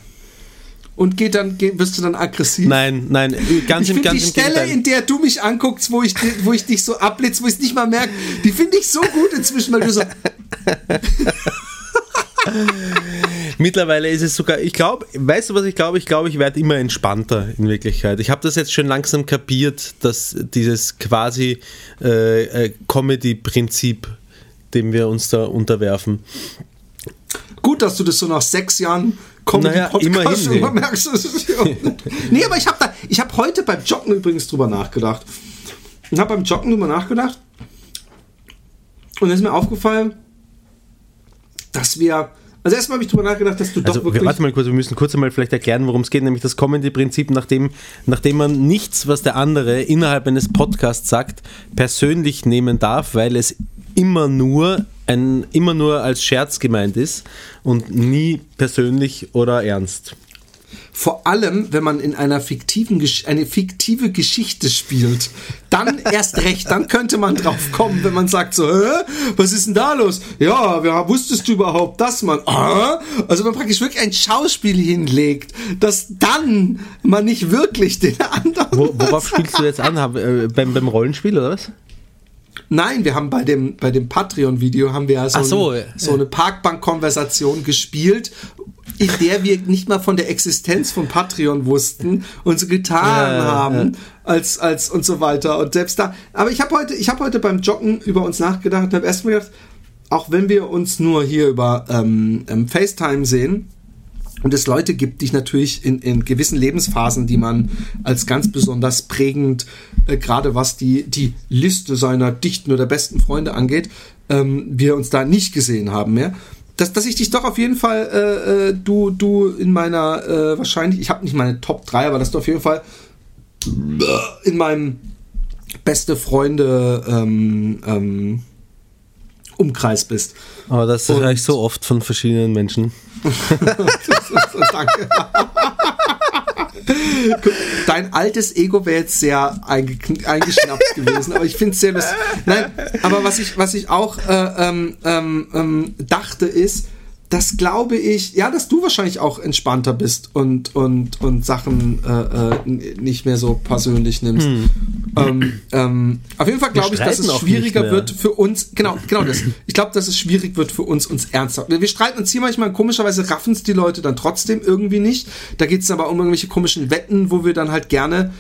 und geht dann, geht, wirst du dann aggressiv? Nein, nein, ganz ich im ganz die Stelle, in der du mich anguckst, wo ich, wo ich dich so abblitz, wo ich es nicht mal merke, die finde ich so gut inzwischen, weil du so. Mittlerweile ist es sogar, ich glaube, weißt du was ich glaube? Ich glaube, ich werde immer entspannter in Wirklichkeit. Ich habe das jetzt schon langsam kapiert, dass dieses quasi äh, äh, Comedy-Prinzip, dem wir uns da unterwerfen. Gut, dass du das so nach sechs Jahren Comedy naja, nee. merkst. Du, nee, aber ich habe da, ich habe heute beim Joggen übrigens drüber nachgedacht. Ich habe beim Joggen drüber nachgedacht und dann ist mir aufgefallen, dass wir also erstmal habe ich drüber nachgedacht, dass du also, doch wirklich. Warte mal kurz, wir müssen kurz einmal vielleicht erklären, worum es geht, nämlich das Comedy-Prinzip, nachdem, nachdem man nichts, was der andere innerhalb eines Podcasts sagt, persönlich nehmen darf, weil es immer nur ein, immer nur als Scherz gemeint ist und nie persönlich oder ernst. Vor allem, wenn man in einer fiktiven Gesch eine fiktive Geschichte spielt, dann erst recht, dann könnte man drauf kommen, wenn man sagt so, Hä? was ist denn da los? Ja, wer wusstest du überhaupt das, man? Ah? Also man praktisch wirklich ein Schauspiel hinlegt, dass dann man nicht wirklich den anderen. Wo, worauf spielst du jetzt an? Hab, äh, beim, beim Rollenspiel oder was? Nein, wir haben bei dem, bei dem Patreon-Video haben wir ja so, so, ein, ja. so eine Parkbank-Konversation gespielt, in der wir nicht mal von der Existenz von Patreon wussten und so getan Ja, ja, haben, als, als und so weiter. Und selbst da, aber ich habe heute, ich habe heute beim Joggen über uns nachgedacht und habe erstmal gedacht, auch wenn wir uns nur hier über ähm, ähm, FaceTime sehen, und es Leute gibt, die ich natürlich in, in gewissen Lebensphasen, die man als ganz besonders prägend, äh, gerade was die, die Liste seiner dichten oder besten Freunde angeht, ähm, wir uns da nicht gesehen haben mehr. Dass, dass ich dich doch auf jeden Fall, äh, äh, du, du in meiner, äh, wahrscheinlich, ich habe nicht meine Top 3, aber dass du auf jeden Fall in meinem beste Freunde ähm, ähm, Umkreis bist. Aber das Und- höre ich so oft von verschiedenen Menschen. Danke. Dein altes Ego wäre jetzt sehr eingeschnappt gewesen, aber ich finde es sehr lustig. Nein, aber was ich, was ich auch äh, ähm, ähm, ähm, dachte ist, das glaube ich, ja, dass du wahrscheinlich auch entspannter bist und, und, und Sachen äh, äh, nicht mehr so persönlich nimmst. Ähm, ähm, auf jeden Fall glaube ich, dass es schwieriger wird für uns, genau, genau das. Ich glaube, dass es schwierig wird für uns, uns ernsthaft. Wir streiten uns hier manchmal, komischerweise raffen es die Leute dann trotzdem irgendwie nicht. Da geht es aber um irgendwelche komischen Wetten, wo wir dann halt gerne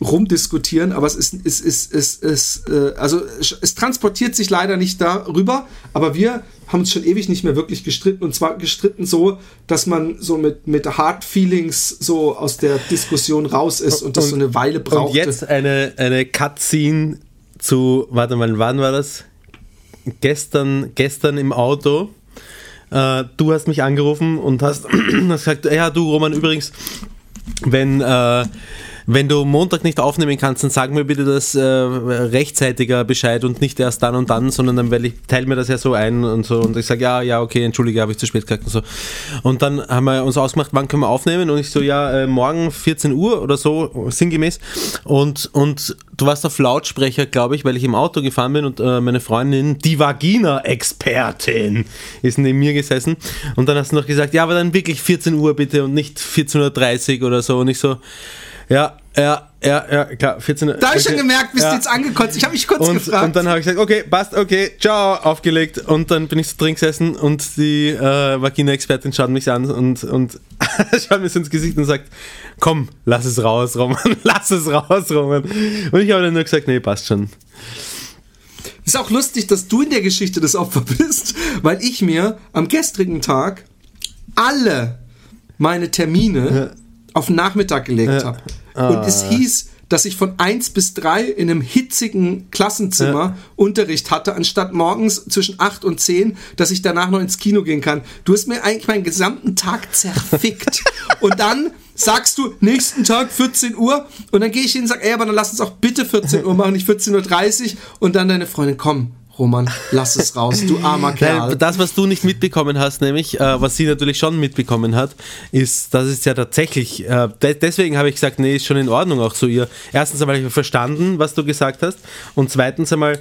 rumdiskutieren, aber es ist, es ist, es ist, äh, also es transportiert sich leider nicht darüber, aber wir haben uns schon ewig nicht mehr wirklich gestritten und zwar gestritten so, dass man so mit, mit Hard Feelings so aus der Diskussion raus ist und, das so eine Weile braucht. Und jetzt eine, eine Cutscene zu, warte mal, wann war das? Gestern, gestern im Auto. Äh, du hast mich angerufen und hast, hast gesagt, ja du Roman, übrigens, wenn, äh, wenn du Montag nicht aufnehmen kannst, dann sag mir bitte das äh, rechtzeitiger Bescheid und nicht erst dann und dann, sondern dann ich teile mir das ja so ein und so und ich sage, ja, ja, okay, entschuldige, habe ich zu spät gesagt und so. Und dann haben wir uns ausgemacht, wann können wir aufnehmen und ich so, ja, äh, morgen 14 Uhr oder so, sinngemäß. Und, und du warst auf Lautsprecher, glaube ich, weil ich im Auto gefahren bin und äh, meine Freundin, die Vagina-Expertin, ist neben mir gesessen und dann hast du noch gesagt, ja, aber dann wirklich 14 Uhr bitte und nicht 14.30 Uhr oder so und ich so, ja, ja, ja, ja, klar, 14 Uhr. da habe ich schon gemerkt, bist Ja. du jetzt angekotzt. Ich habe mich kurz Und, gefragt. und dann habe ich gesagt, okay, passt, okay, ciao, aufgelegt. Und dann bin ich so drin gesessen und die äh, Vagina-Expertin schaut mich an und, und schaut mir so ins Gesicht und sagt, komm, lass es raus, Roman, lass es raus, Roman. Und ich habe dann nur gesagt, nee, passt schon. Ist auch lustig, dass du in der Geschichte das Opfer bist, weil ich mir am gestrigen Tag alle meine Termine auf den Nachmittag gelegt habe. Und es hieß, dass ich von 1 bis 3 in einem hitzigen Klassenzimmer Unterricht hatte, anstatt morgens zwischen 8 und 10, dass ich danach noch ins Kino gehen kann. Du hast mir eigentlich meinen gesamten Tag zerfickt. und dann sagst du, nächsten Tag 14 Uhr und dann gehe ich hin und sage, ey, aber dann lass uns auch bitte 14 Uhr machen, nicht 14.30 Uhr und dann deine Freundin, komm, Roman, lass es raus, du armer Kerl. Das, was du nicht mitbekommen hast, nämlich, äh, was sie natürlich schon mitbekommen hat, ist, dass es ja tatsächlich, äh, de deswegen habe ich gesagt, nee, ist schon in Ordnung auch zu ihr. Erstens einmal habe ich verstanden, was du gesagt hast und zweitens einmal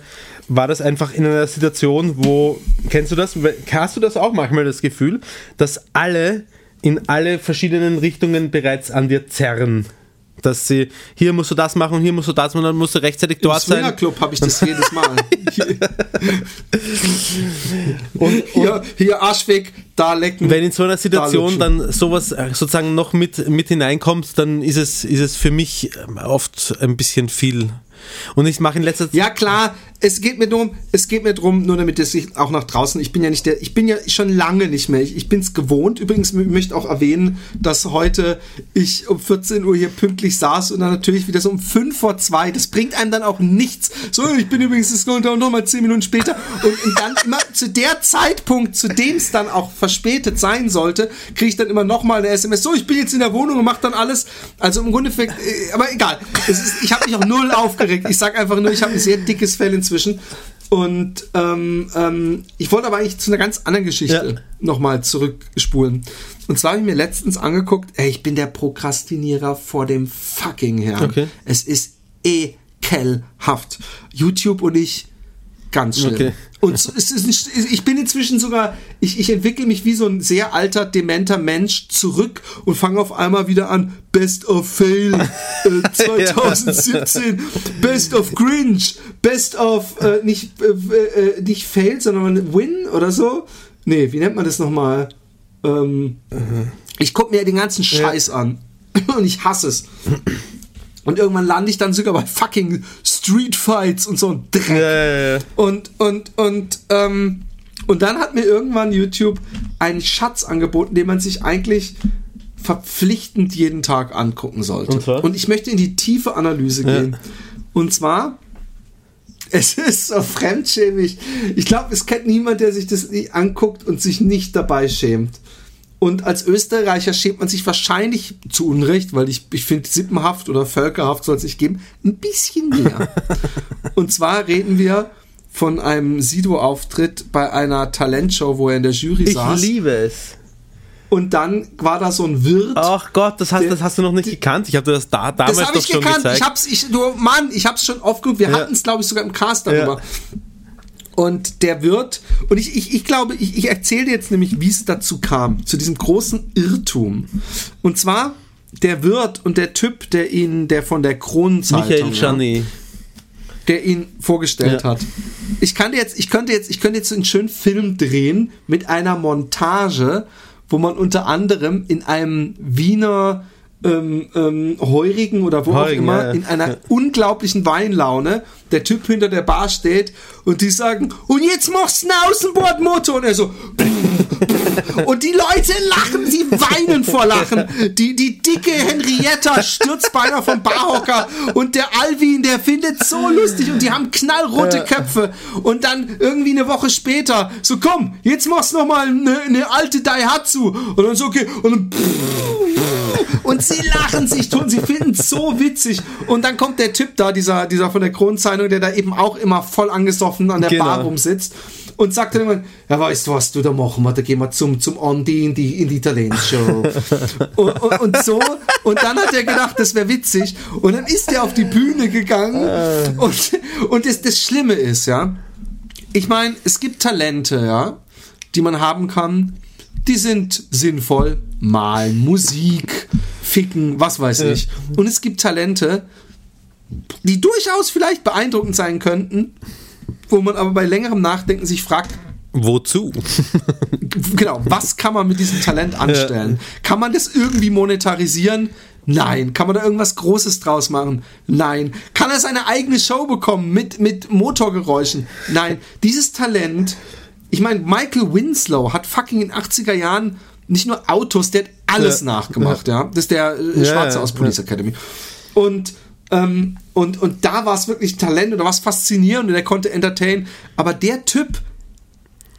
war das einfach in einer Situation, wo, kennst du das, hast du das auch manchmal das Gefühl, dass alle in alle verschiedenen Richtungen bereits an dir zerren? Dass sie, hier musst du das machen und hier musst du das machen, dann musst du rechtzeitig Im dort sein. Swingerclub habe ich das jedes Mal. Hier, Und, hier, hier Arsch weg, da lecken. Wenn in so einer Situation Da dann sowas äh, sozusagen noch mit, mit hineinkommt, dann ist es, ist es für mich ähm, oft ein bisschen viel. Und ich mache in letzter Zeit. Ja klar, es geht mir drum, es geht mir drum, nur damit es sich auch nach draußen. Ich bin ja nicht der, ich bin ja schon lange nicht mehr. Ich, ich bin es gewohnt. Übrigens ich möchte auch erwähnen, dass heute ich um 14 Uhr hier pünktlich saß und dann natürlich wieder so um 5 vor 2. Das bringt einem dann auch nichts. So, ich bin übrigens das noch noch mal 10 Minuten später und, und dann immer zu der Zeitpunkt, zu dem es dann auch verspätet sein sollte, kriege ich dann immer noch mal eine SMS. So, ich bin jetzt in der Wohnung und mache dann alles. Also im Grunde, äh, aber egal. Ist, ich habe mich auch null aufgeregt. Ich sag einfach nur, ich habe ein sehr dickes Fell inzwischen. Und ähm, ähm, ich wollte aber eigentlich zu einer ganz anderen Geschichte Ja. nochmal zurückspulen. Und zwar habe ich mir letztens angeguckt, ey, ich bin der Prokrastinierer vor dem fucking Herrn. Okay. Es ist ekelhaft. YouTube und ich ganz schlimm. Okay. Und es ist nicht, ich bin inzwischen sogar, ich, ich entwickle mich wie so ein sehr alter, dementer Mensch zurück und fange auf einmal wieder an, Best of Fail äh, 2017, Best of Cringe, Best of, äh, nicht, äh, äh, nicht Fail, sondern Win oder so. Nee, wie nennt man das nochmal? Ähm, ich gucke mir den ganzen Scheiß an und ich hasse es. Und irgendwann lande ich dann sogar bei fucking Street Fights und so ein Dreck. Ja, ja, ja. Und, und, und, ähm, und dann hat mir irgendwann YouTube einen Schatz angeboten, den man sich eigentlich verpflichtend jeden Tag angucken sollte. Und zwar? ich möchte in die tiefe Analyse gehen. Und zwar, es ist so fremdschämig. Ich glaube, es kennt niemand, der sich das nicht anguckt und sich nicht dabei schämt. Und als Österreicher schämt man sich wahrscheinlich zu Unrecht, weil ich, ich finde, Sippenhaft oder Völkerhaft soll es nicht geben, ein bisschen mehr. Und zwar reden wir von einem Sido-Auftritt bei einer Talentshow, wo er in der Jury Ich saß. liebe es. Und dann war da so ein Wirt. Ach Gott, das hast, Der- das hast du noch nicht gekannt. Ich habe dir das da, damals das habe doch ich schon gekannt. gezeigt. Ich hab's, ich, du, Mann, ich hab's schon oft geguckt. Wir Ja. hatten es, glaube ich, sogar im Cast darüber. Und der Wirt, und ich, ich, ich glaube, ich, ich erzähle dir jetzt nämlich, wie es dazu kam, zu diesem großen Irrtum. Und zwar der Wirt und der Typ, der ihn, der von der Kronenzeitung, Michael ja, Janet. der ihn vorgestellt Ja. hat. Ich kann dir jetzt, ich könnte jetzt, ich könnte jetzt einen schönen Film drehen mit einer Montage, wo man unter anderem in einem Wiener ähm, ähm, Heurigen oder wo Heurigen, auch immer ja, ja. in einer unglaublichen Weinlaune der Typ hinter der Bar steht und die sagen und jetzt machst du einen Außenbordmotor und er so und die Leute lachen, sie weinen vor Lachen. Die, die dicke Henrietta stürzt beinahe vom Barhocker und der Alvin, der findet so lustig und die haben knallrote Köpfe. Und dann irgendwie eine Woche später, so komm, jetzt machst du noch mal eine, eine alte Daihatsu. Und dann so, okay, und dann und sie lachen sich tot, sie finden es so witzig. Und dann kommt der Typ da, dieser, dieser von der Kronzeitung, der da eben auch immer voll angesoffen an der Genau. Bar rumsitzt und sagt dann irgendwann, ja, weißt du was, du, da machen wir, da gehen wir zum, zum Andi in die, in die Talentshow. und, und, und so, und dann hat er gedacht, das wäre witzig. Und dann ist er auf die Bühne gegangen. Und, und das, das Schlimme ist, ja, ich meine, es gibt Talente, ja, die man haben kann, die sind sinnvoll. Malen, Musik, Ficken, was weiß ich. Und es gibt Talente, die durchaus vielleicht beeindruckend sein könnten, wo man aber bei längerem Nachdenken sich fragt, Wozu? genau, was kann man mit diesem Talent anstellen? Kann man das irgendwie monetarisieren? Nein. Kann man da irgendwas Großes draus machen? Nein. Kann er seine eigene Show bekommen mit, mit Motorgeräuschen? Nein. Dieses Talent, ich meine, Michael Winslow hat fucking in den 80er Jahren nicht nur Autos, der hat alles Ja. nachgemacht, ja. Das ist der äh, Schwarze aus Police. Academy. Und, ähm, und, und da war es wirklich Talent oder was faszinierend und er konnte entertain. Aber der Typ,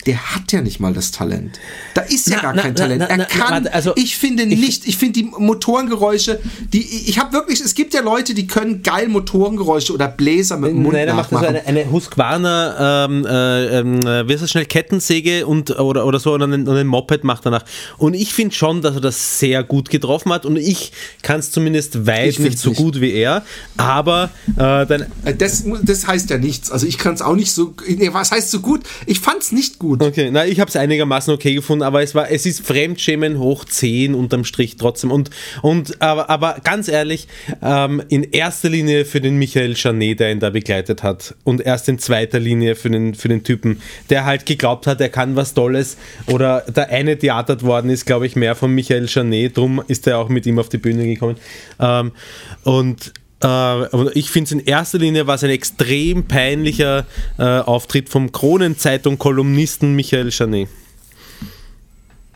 der hat ja nicht mal das Talent. Da ist ja Na, gar na, kein Talent. na, er kann, warte, also- ich finde nicht, ich finde die Motorengeräusche, die, ich habe wirklich, es gibt ja Leute, die können geil Motorengeräusche oder Bläser mit dem Mund Nein, er macht also eine, eine Husqvarna, ähm, äh, ähm, äh, wie ist das schnell, Kettensäge und, oder, oder so und einen, einen Moped macht danach. Und ich finde schon, dass er das sehr gut getroffen hat und ich kann es zumindest weit nicht so nicht. gut wie er, aber äh, dann, Äh, Das, das heißt ja nichts. Also ich kann es auch nicht so, nee, was heißt so gut? Ich fand es nicht gut. Okay, na, ich habe es einigermaßen okay gefunden, aber es war, es ist Fremdschämen hoch 10 unterm Strich trotzdem. Und, und aber, aber ganz ehrlich, ähm, in erster Linie für den Michael Janet, der ihn da begleitet hat, und erst in zweiter Linie für den, für den Typen, der halt geglaubt hat, er kann was Tolles oder der eine theatert worden ist, glaube ich, mehr von Michael Janet, drum ist er auch mit ihm auf die Bühne gekommen. Ähm, und aber ich finde es in erster Linie war es ein extrem peinlicher äh, Auftritt vom Kronenzeitung-Kolumnisten Michael Janet.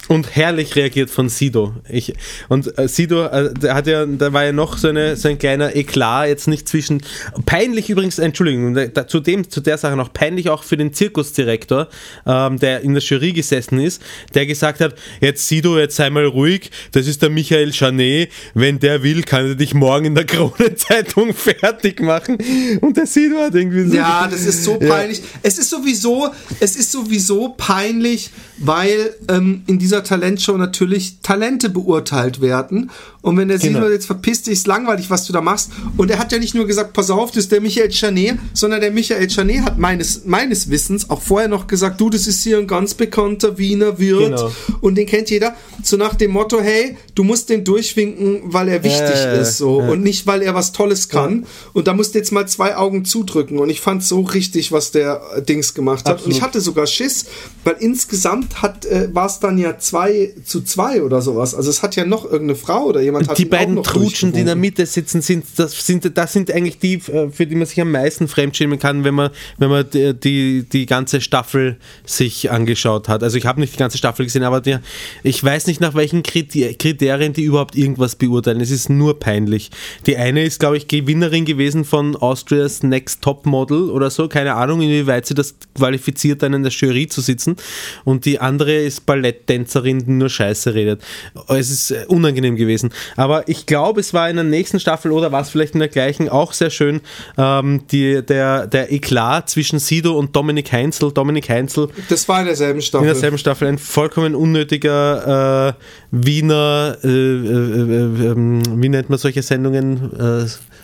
Und herrlich reagiert von Sido. Ich, und äh, Sido, äh, der hat ja, da war ja noch so, eine, so ein kleiner Eklat, jetzt nicht zwischen. Peinlich übrigens, Entschuldigung, da, da, zu, dem, zu der Sache noch peinlich auch für den Zirkusdirektor, ähm, der in der Jury gesessen ist, der gesagt hat: Jetzt Sido, jetzt sei mal ruhig, das ist der Michael Janet, wenn der will, kann er dich morgen in der Kronenzeitung fertig machen. Und der Sido hat irgendwie so. Ja, das ist so peinlich. Es ist sowieso, es ist sowieso peinlich, weil ähm, in dieser Talentshow natürlich Talente beurteilt werden. Und wenn der Genau. Sido jetzt verpisst dich, ist langweilig, was du da machst. Und er hat ja nicht nur gesagt, pass auf, das ist der Michael Chanet, sondern der Michael Chanet hat meines, meines Wissens auch vorher noch gesagt, du, das ist hier ein ganz bekannter Wiener Wirt Genau. und den kennt jeder. So nach dem Motto, hey, du musst den durchwinken, weil er wichtig Ja, ja, ja. ist, so. Ja. Und nicht, weil er was Tolles kann. Und da musst du jetzt mal zwei Augen zudrücken. Und ich fand so richtig, was der äh, Dings gemacht hat. Und Absolut. ich hatte sogar Schiss, weil insgesamt hat, äh, war es dann ja zwei zu zwei oder sowas. Also es hat ja noch irgendeine Frau oder jemand hat die beiden Trutschen, die in der. Mitte sitzen, sind das, sind das sind eigentlich die, äh, für die man sich am meisten fremdschämen kann, wenn man, wenn man die, die, die ganze Staffel sich angeschaut hat. Also ich habe nicht die ganze Staffel gesehen, aber die, ich weiß nicht, nach welchen Kriter- Kriterien die überhaupt irgendwas beurteilen. Es ist nur peinlich. Die eine ist, glaube ich, Gewinnerin gewesen von Austria's Next Top Model oder so. Keine Ahnung, inwieweit sie das qualifiziert, dann in der Jury zu sitzen. Und die andere ist Balletttänzerin, die nur Scheiße redet. Es ist äh, unangenehm gewesen. Aber ich glaube, es war in der nächsten Staffel oder war es vielleicht in der gleichen auch sehr schön, ähm, die, der, der Eklat zwischen Sido und Dominik Heinzel. Dominik Heinzel Das war in derselben in Staffel. derselben Staffel ein vollkommen unnötiger äh, Wiener, äh, äh, äh, ähm, wie nennt man solche Sendungen?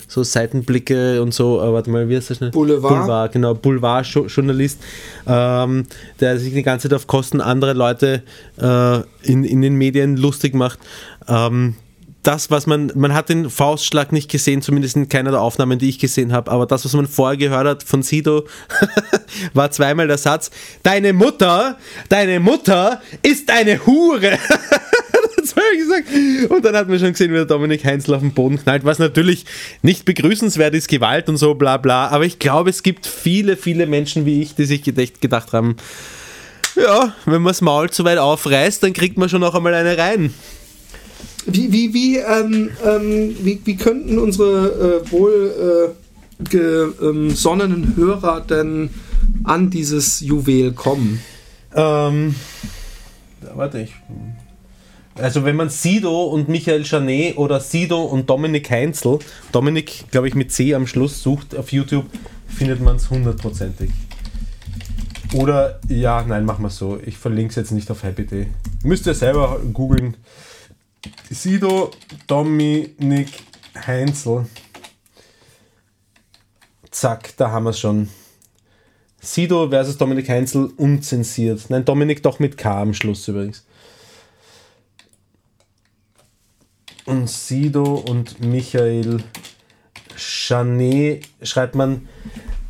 So Seitenblicke und so, äh, warte mal, wie heißt das schnell? Boulevard. Boulevard, genau, Boulevard-Journalist, ähm, der sich die ganze Zeit auf Kosten anderer Leute äh, in, in den Medien lustig macht. Ähm, das, was man, man hat den Faustschlag nicht gesehen, zumindest in keiner der Aufnahmen, die ich gesehen habe, aber das, was man vorher gehört hat von Sido, war zweimal der Satz, deine Mutter, deine Mutter ist eine Hure. habe ich gesagt. Und dann hat man schon gesehen, wie der Dominik Heinzel auf den Boden knallt, was natürlich nicht begrüßenswert ist, Gewalt und so, bla bla, aber ich glaube, es gibt viele, viele Menschen wie ich, die sich gedacht, haben, ja, wenn man das Maul zu weit aufreißt, dann kriegt man schon noch einmal eine rein. Wie, wie, wie, ähm, ähm, wie, wie könnten unsere äh, wohl äh, gesonnenen Hörer denn an dieses Juwel kommen? Ähm, warte ich. Also wenn man Sido und Michael Janet oder Sido und Dominik Heinzel, Dominik, glaube ich, mit C am Schluss sucht auf YouTube, findet man es hundertprozentig. Oder, ja, nein, machen wir so. Ich verlinke es jetzt nicht auf HappyDay. Müsst ihr selber googeln. Sido, Dominik Heinzel. Zack, da haben wir es schon. Sido versus Dominik Heinzel unzensiert. Nein, Dominik doch mit K am Schluss übrigens. Und Sido und Michael Chanet schreibt man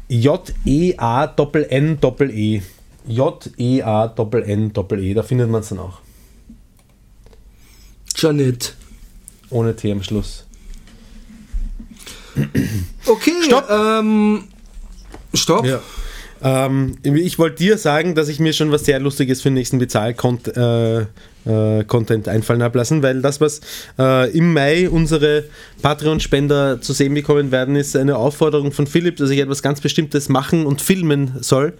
J-E-A-N-N-E. J-E-A-N-N-E. Da findet man es dann auch. Janet. Ohne T am Schluss. Okay, Stopp. Ähm, stopp. Ja. Ähm, ich wollte dir sagen, dass ich mir schon was sehr Lustiges für den nächsten Bezahl-Content äh, äh, Content einfallen habe lassen, weil das, was äh, im Mai unsere Patreon-Spender zu sehen bekommen werden, ist eine Aufforderung von Philipp, dass ich etwas ganz Bestimmtes machen und filmen soll.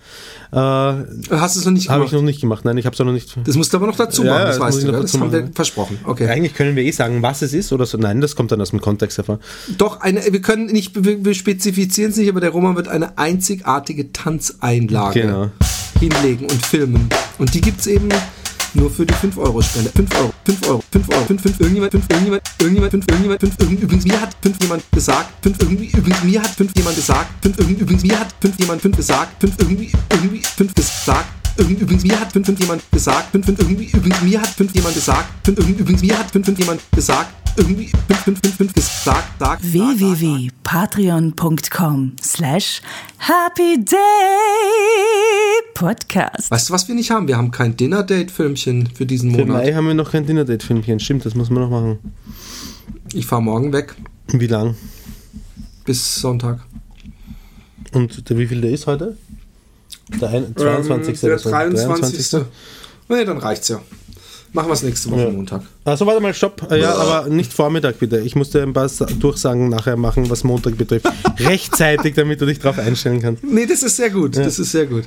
Äh, habe Hast du es noch nicht gemacht? ich noch nicht gemacht. Nein, ich habe es noch nicht. das musst du aber noch dazu machen, ja, das das weißt du, noch das haben wir versprochen. Okay. Eigentlich können wir eh sagen, was es ist oder so. Nein, das kommt dann aus dem Kontext hervor. Doch, eine, wir können nicht, wir, wir spezifizieren es nicht, aber der Roman wird eine einzigartige Tanzeinlage Genau. hinlegen und filmen. Und die gibt es eben nur für die 5-Euro-Spende. 5 Euro, 5 Euro, 5 Euro, 5, 5, irgendjemand, 5, irgendjemand, irgendjemand, 5, irgendjemand, 5, irgend, übrigens, mir hat 5 jemand gesagt, 5, irgendwie, übrigens, mir hat 5 jemand gesagt, 5, irgendwie, übrigens, mir hat 5 jemand 5 gesagt, 5, irgendwie, irgendwie, 5 gesagt, übrigens, mir hat 5, 5 jemand gesagt, 5, 5, irgendwie, übrigens, mir hat 5 jemand gesagt, 5, irgendwie, übrigens, mir hat 5, 5 jemand gesagt, irgendwie, 5, 5, 5, 5 gesagt, sagt, sagt, www.patreon.com slash Happy Day Podcast. Weißt du, was wir nicht haben? Wir haben kein Dinner-Date-Filmchen für diesen Für Monat. Mai haben wir noch kein Dinner-Date-Filmchen. Stimmt, das muss man noch machen. Ich fahre morgen weg Wie lang? bis Sonntag. Und wie viel der ist heute? Der ein, 22. Ähm, der oder so. 23. Nee, dann reicht's ja. Machen wir es nächste Woche Ja. Montag. Also warte mal, stopp. Äh, Ja, aber nicht Vormittag bitte. Ich musste ein paar Sa- Durchsagen nachher machen, was Montag betrifft. Rechtzeitig, damit du dich drauf einstellen kannst. Nee, das ist sehr gut. Das ist sehr gut.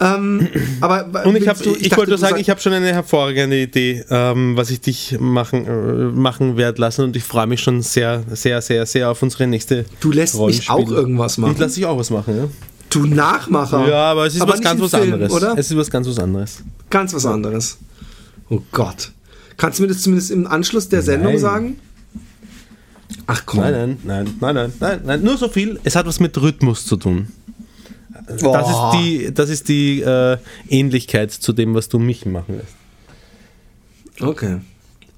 Ähm, aber Und ich, hab, du, ich, dachte, wollte nur sagen, sag- ich habe schon eine hervorragende Idee, ähm, was ich dich machen, äh, machen werde lassen und ich freue mich schon sehr, sehr, sehr, sehr auf unsere nächste Du lässt mich auch irgendwas machen. Ich lasse dich auch was machen, ja. Du Nachmacher. Ja, aber es ist was nicht ganz was Film, anderes. Oder? Es ist was ganz was anderes. Ganz was anderes. Oh Gott. Kannst du mir das zumindest im Anschluss der Sendung Nein. sagen? Ach komm. Nein, nein, nein, nein, nein, nein, nur so viel. Es hat was mit Rhythmus zu tun. Das Boah. ist die, das ist die äh, Ähnlichkeit zu dem, was du mich machen lässt. Okay.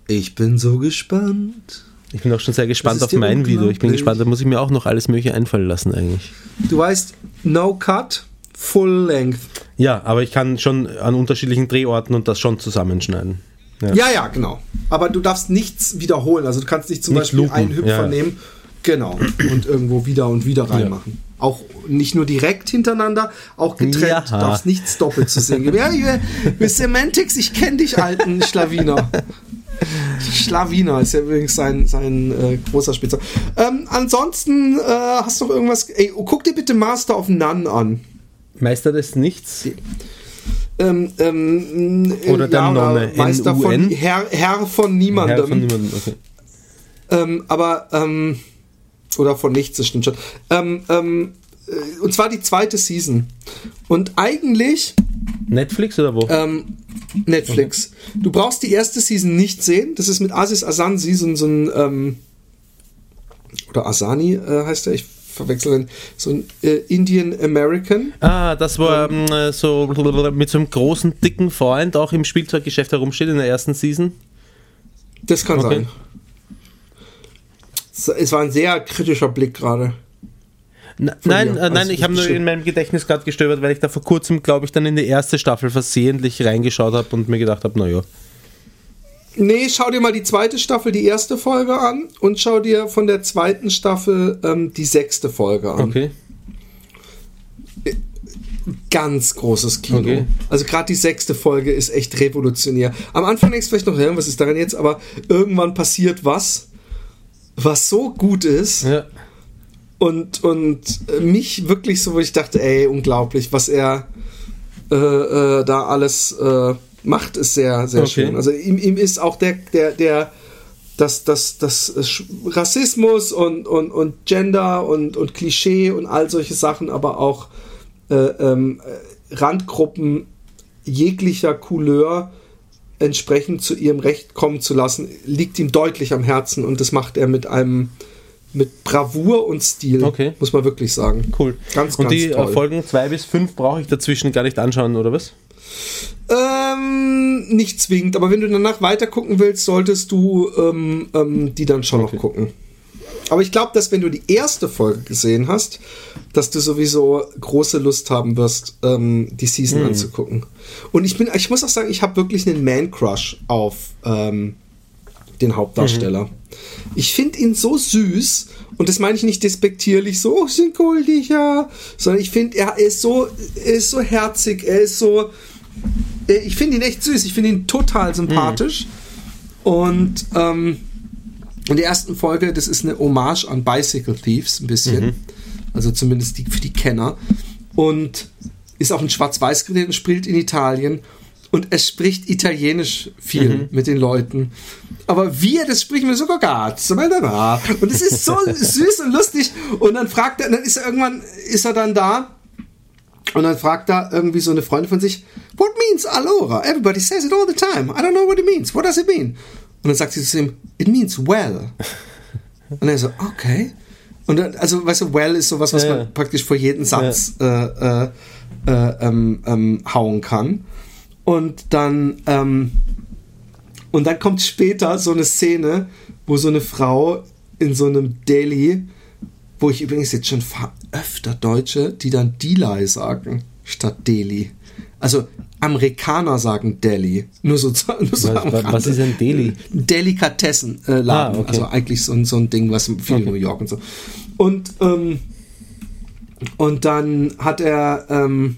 Ich bin so gespannt. Ich bin auch schon sehr gespannt auf mein Video. Ich bin gespannt, da muss ich mir auch noch alles Mögliche einfallen lassen eigentlich. Du weißt, no cut, full length. Ja, aber ich kann schon an unterschiedlichen Drehorten und das schon zusammenschneiden. Ja. Ja, ja, genau. Aber du darfst nichts wiederholen. Also du kannst nicht zum Nicht Beispiel einen Hüpfer ja. nehmen, genau, und irgendwo wieder und wieder reinmachen. Auch nicht nur direkt hintereinander, auch getrennt. Du darfst nichts doppelt zu sehen geben. Ja, wir, wir Semantics, ich kenne dich, alten Schlawiner. Schlawiner ist ja übrigens sein, sein äh, großer Spitzer. Ähm, ansonsten äh, hast du noch irgendwas. Ey, guck dir bitte Master of None an. Meister des Nichts? Ähm, ähm, Oder der ja, Nonne, Meister von? Herr, Herr von niemandem. Herr von niemandem, okay. Ähm, aber, ähm, oder von nichts, das stimmt schon. Ähm, ähm, äh, und zwar die zweite Season. Und eigentlich, Netflix oder wo? ähm, Netflix. Du brauchst die erste Season nicht sehen. Das ist mit Aziz Asansi, so, ein- so ein, ähm, oder Asani äh, heißt er, ich verwechsel ihn, so ein äh, Indian American. Ah, das war ähm, äh, so mit so einem großen, dicken Freund auch im Spielzeuggeschäft herumsteht in der ersten Season. Das kann Okay. sein. Es war ein sehr kritischer Blick gerade. Na, nein, äh, nein, Also, ich habe nur in meinem Gedächtnis gerade gestöbert, weil ich da vor kurzem, glaube ich, dann in die erste Staffel versehentlich reingeschaut habe und mir gedacht habe, naja. Nee, schau dir mal die zweite Staffel, die erste Folge an und schau dir von der zweiten Staffel ähm, die sechste Folge an. Okay. Ganz großes Kino. Okay. Also gerade die sechste Folge ist echt revolutionär. Am Anfang denkst du vielleicht noch, ja, was ist daran jetzt? Aber irgendwann passiert was, was so gut ist Ja. Und, und äh, mich wirklich so, wo ich dachte, ey, unglaublich, was er äh, äh, da alles äh, macht, ist sehr, sehr Okay. schön. Also ihm, ihm ist auch der, der, der, das, das, das Sch- Rassismus und, und, und Gender und, und Klischee und all solche Sachen, aber auch äh, ähm, äh, Randgruppen jeglicher Couleur entsprechend zu ihrem Recht kommen zu lassen, liegt ihm deutlich am Herzen und das macht er mit einem mit Bravour und Stil, Okay. muss man wirklich sagen. Cool. Ganz, und ganz die äh, toll. Folgen 2 bis 5 brauche ich dazwischen gar nicht anschauen, oder was? Ähm, nicht zwingend, aber wenn du danach weiter gucken willst, solltest du ähm, ähm, die dann schon Okay. noch gucken. Aber ich glaube, dass wenn du die erste Folge gesehen hast, dass du sowieso große Lust haben wirst, ähm, die Season anzugucken. Und ich bin, ich muss auch sagen, ich habe wirklich einen Man-Crush auf ähm, den Hauptdarsteller. Ich finde ihn so süß und das meine ich nicht despektierlich, so, oh, sind goldig, ja, sondern ich finde, er ist so, er ist so herzig, er ist so, äh, ich finde ihn echt süß, ich finde ihn total sympathisch. Und ähm, in der ersten Folge, das ist eine Hommage an Bicycle Thieves, ein bisschen, also zumindest die, für die Kenner. Und ist auch in Schwarz-Weiß gedreht und spielt in Italien und er spricht Italienisch viel mit den Leuten. Aber wie er das spricht, mir so cazzo, und es ist so süß und lustig. Und dann fragt er, dann ist er irgendwann, ist er dann da und dann fragt er irgendwie so eine Freundin von sich, what means allora? Everybody says it all the time. I don't know what it means. What does it mean? Und dann sagt sie zu ihm, it means well. Und er so, okay. Und dann, also, weißt du, well ist sowas, was Ja, ja. man praktisch vor jeden Satz äh, äh, äh, ähm, ähm, hauen kann. Und dann, ähm, und dann kommt später so eine Szene, wo so eine Frau in so einem Deli, wo ich übrigens jetzt schon öfter Deutsche, die dann Delay sagen, statt Deli. Also Amerikaner sagen Deli. Nur so, nur so Was- was ist ein Deli? Delikatessenladen. Ah, okay. Also eigentlich so, ein- so ein Ding, was viel in New York und so. Und, ähm, und dann hat er, ähm,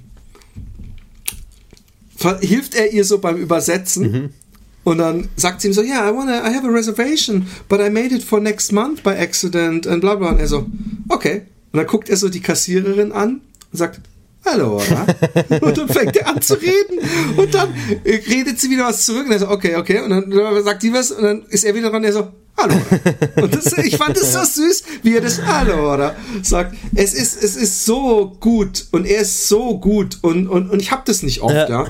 hilft er ihr so beim Übersetzen. Mhm. Und dann sagt sie ihm so, yeah, I wanna, I have a reservation, but I made it for next month by accident and bla bla. Und er so, okay. Und dann guckt er so die Kassiererin an und sagt, hallo, oder? und dann fängt er an zu reden. Und dann redet sie wieder was zurück. Und er so, okay, okay. Und dann sagt die was und dann ist er wieder dran, er so, Hallo. Und das, ich fand es so süß, wie er das Hallo oder sagt. Es ist, es ist so gut und er ist so gut und, und, und ich habe das nicht oft, ja. ja.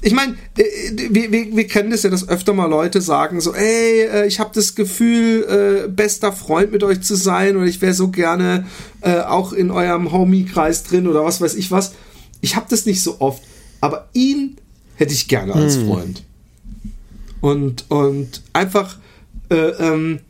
Ich meine, wir, wir, wir kennen das ja, dass öfter mal Leute sagen so, ey, äh, ich habe das Gefühl, äh, bester Freund mit euch zu sein oder ich wäre so gerne äh, auch in eurem Homie-Kreis drin oder was weiß ich was. Ich habe das nicht so oft, aber ihn hätte ich gerne als hm. Freund. Und, und einfach äh, ähm,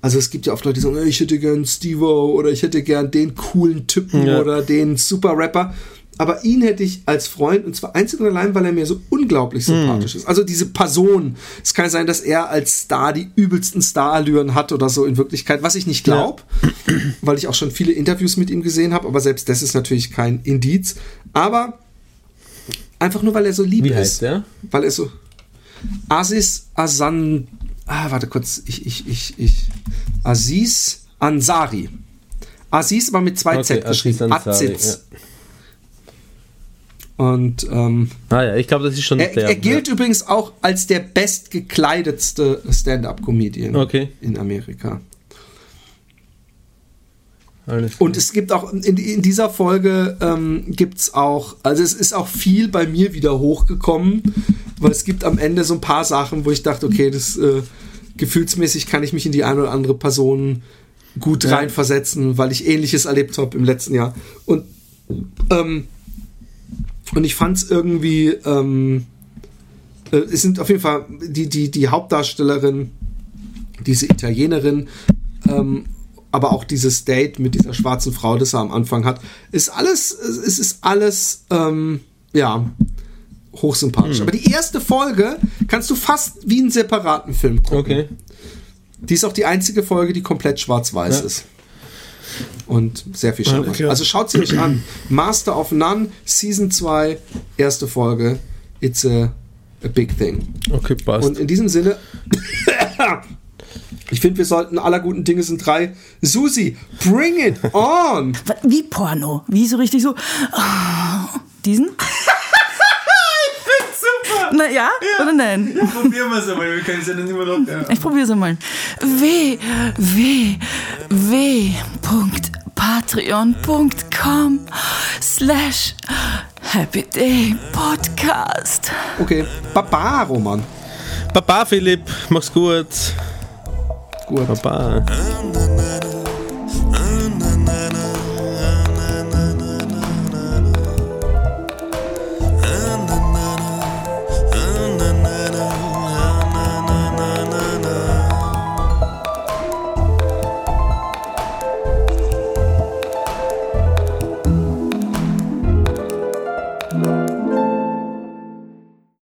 also es gibt ja oft Leute, die sagen, ich hätte gern Stevo oder ich hätte gern den coolen Typen ja. oder den Super-Rapper. Aber ihn hätte ich als Freund, und zwar einzig und allein, weil er mir so unglaublich sympathisch mm. ist. Also diese Person. Es kann sein, dass er als Star die übelsten Starallüren hat oder so in Wirklichkeit, was ich nicht glaube, ja. weil ich auch schon viele Interviews mit ihm gesehen habe, aber selbst das ist natürlich kein Indiz. Aber einfach nur, weil er so lieb Wie ist. Heißt der? Weil er so. Aziz Asan ah, warte kurz, ich, ich, ich, ich, Aziz Ansari. Aziz war mit zwei okay, Z geschrieben. Aziz. Ja. Und ähm, ah ja, ich glaube, das ist schon er, der. Er gilt ja. übrigens auch als der bestgekleidetste Stand-up-Comedian okay. in Amerika. Und es gibt auch in, in dieser Folge ähm, gibt es auch, also es ist auch viel bei mir wieder hochgekommen, weil es gibt am Ende so ein paar Sachen, wo ich dachte, okay, das äh, gefühlsmäßig kann ich mich in die eine oder andere Person gut ja. reinversetzen, weil ich ähnliches erlebt habe im letzten Jahr. Und, ähm, und ich fand es irgendwie, ähm, äh, es sind auf jeden Fall die, die, die Hauptdarstellerin, diese Italienerin, ähm, aber auch dieses Date mit dieser schwarzen Frau, das er am Anfang hat, ist alles, es ist alles, ähm, ja, hochsympathisch. Hm. Aber die erste Folge kannst du fast wie einen separaten Film gucken. Okay. Die ist auch die einzige Folge, die komplett schwarz-weiß ja. ist. Und sehr viel charmant. Also schaut sie euch an. Master of None, Season 2, erste Folge. It's a, a big thing. Okay, passt. Und in diesem Sinne Ich finde, wir sollten aller guten Dinge sind drei. Susi, bring it on! Wie Porno? Wie so richtig so. Oh, diesen? Na ja, ja. oder nein? Ja, probieren wir es einmal, wir können es ja nicht immer noch. Ja. Ich probiere es einmal. W, W, W. patreon.com slash Happy Day Podcast. Okay, Baba, Roman. Baba, Philipp, mach's gut. Gut. Baba.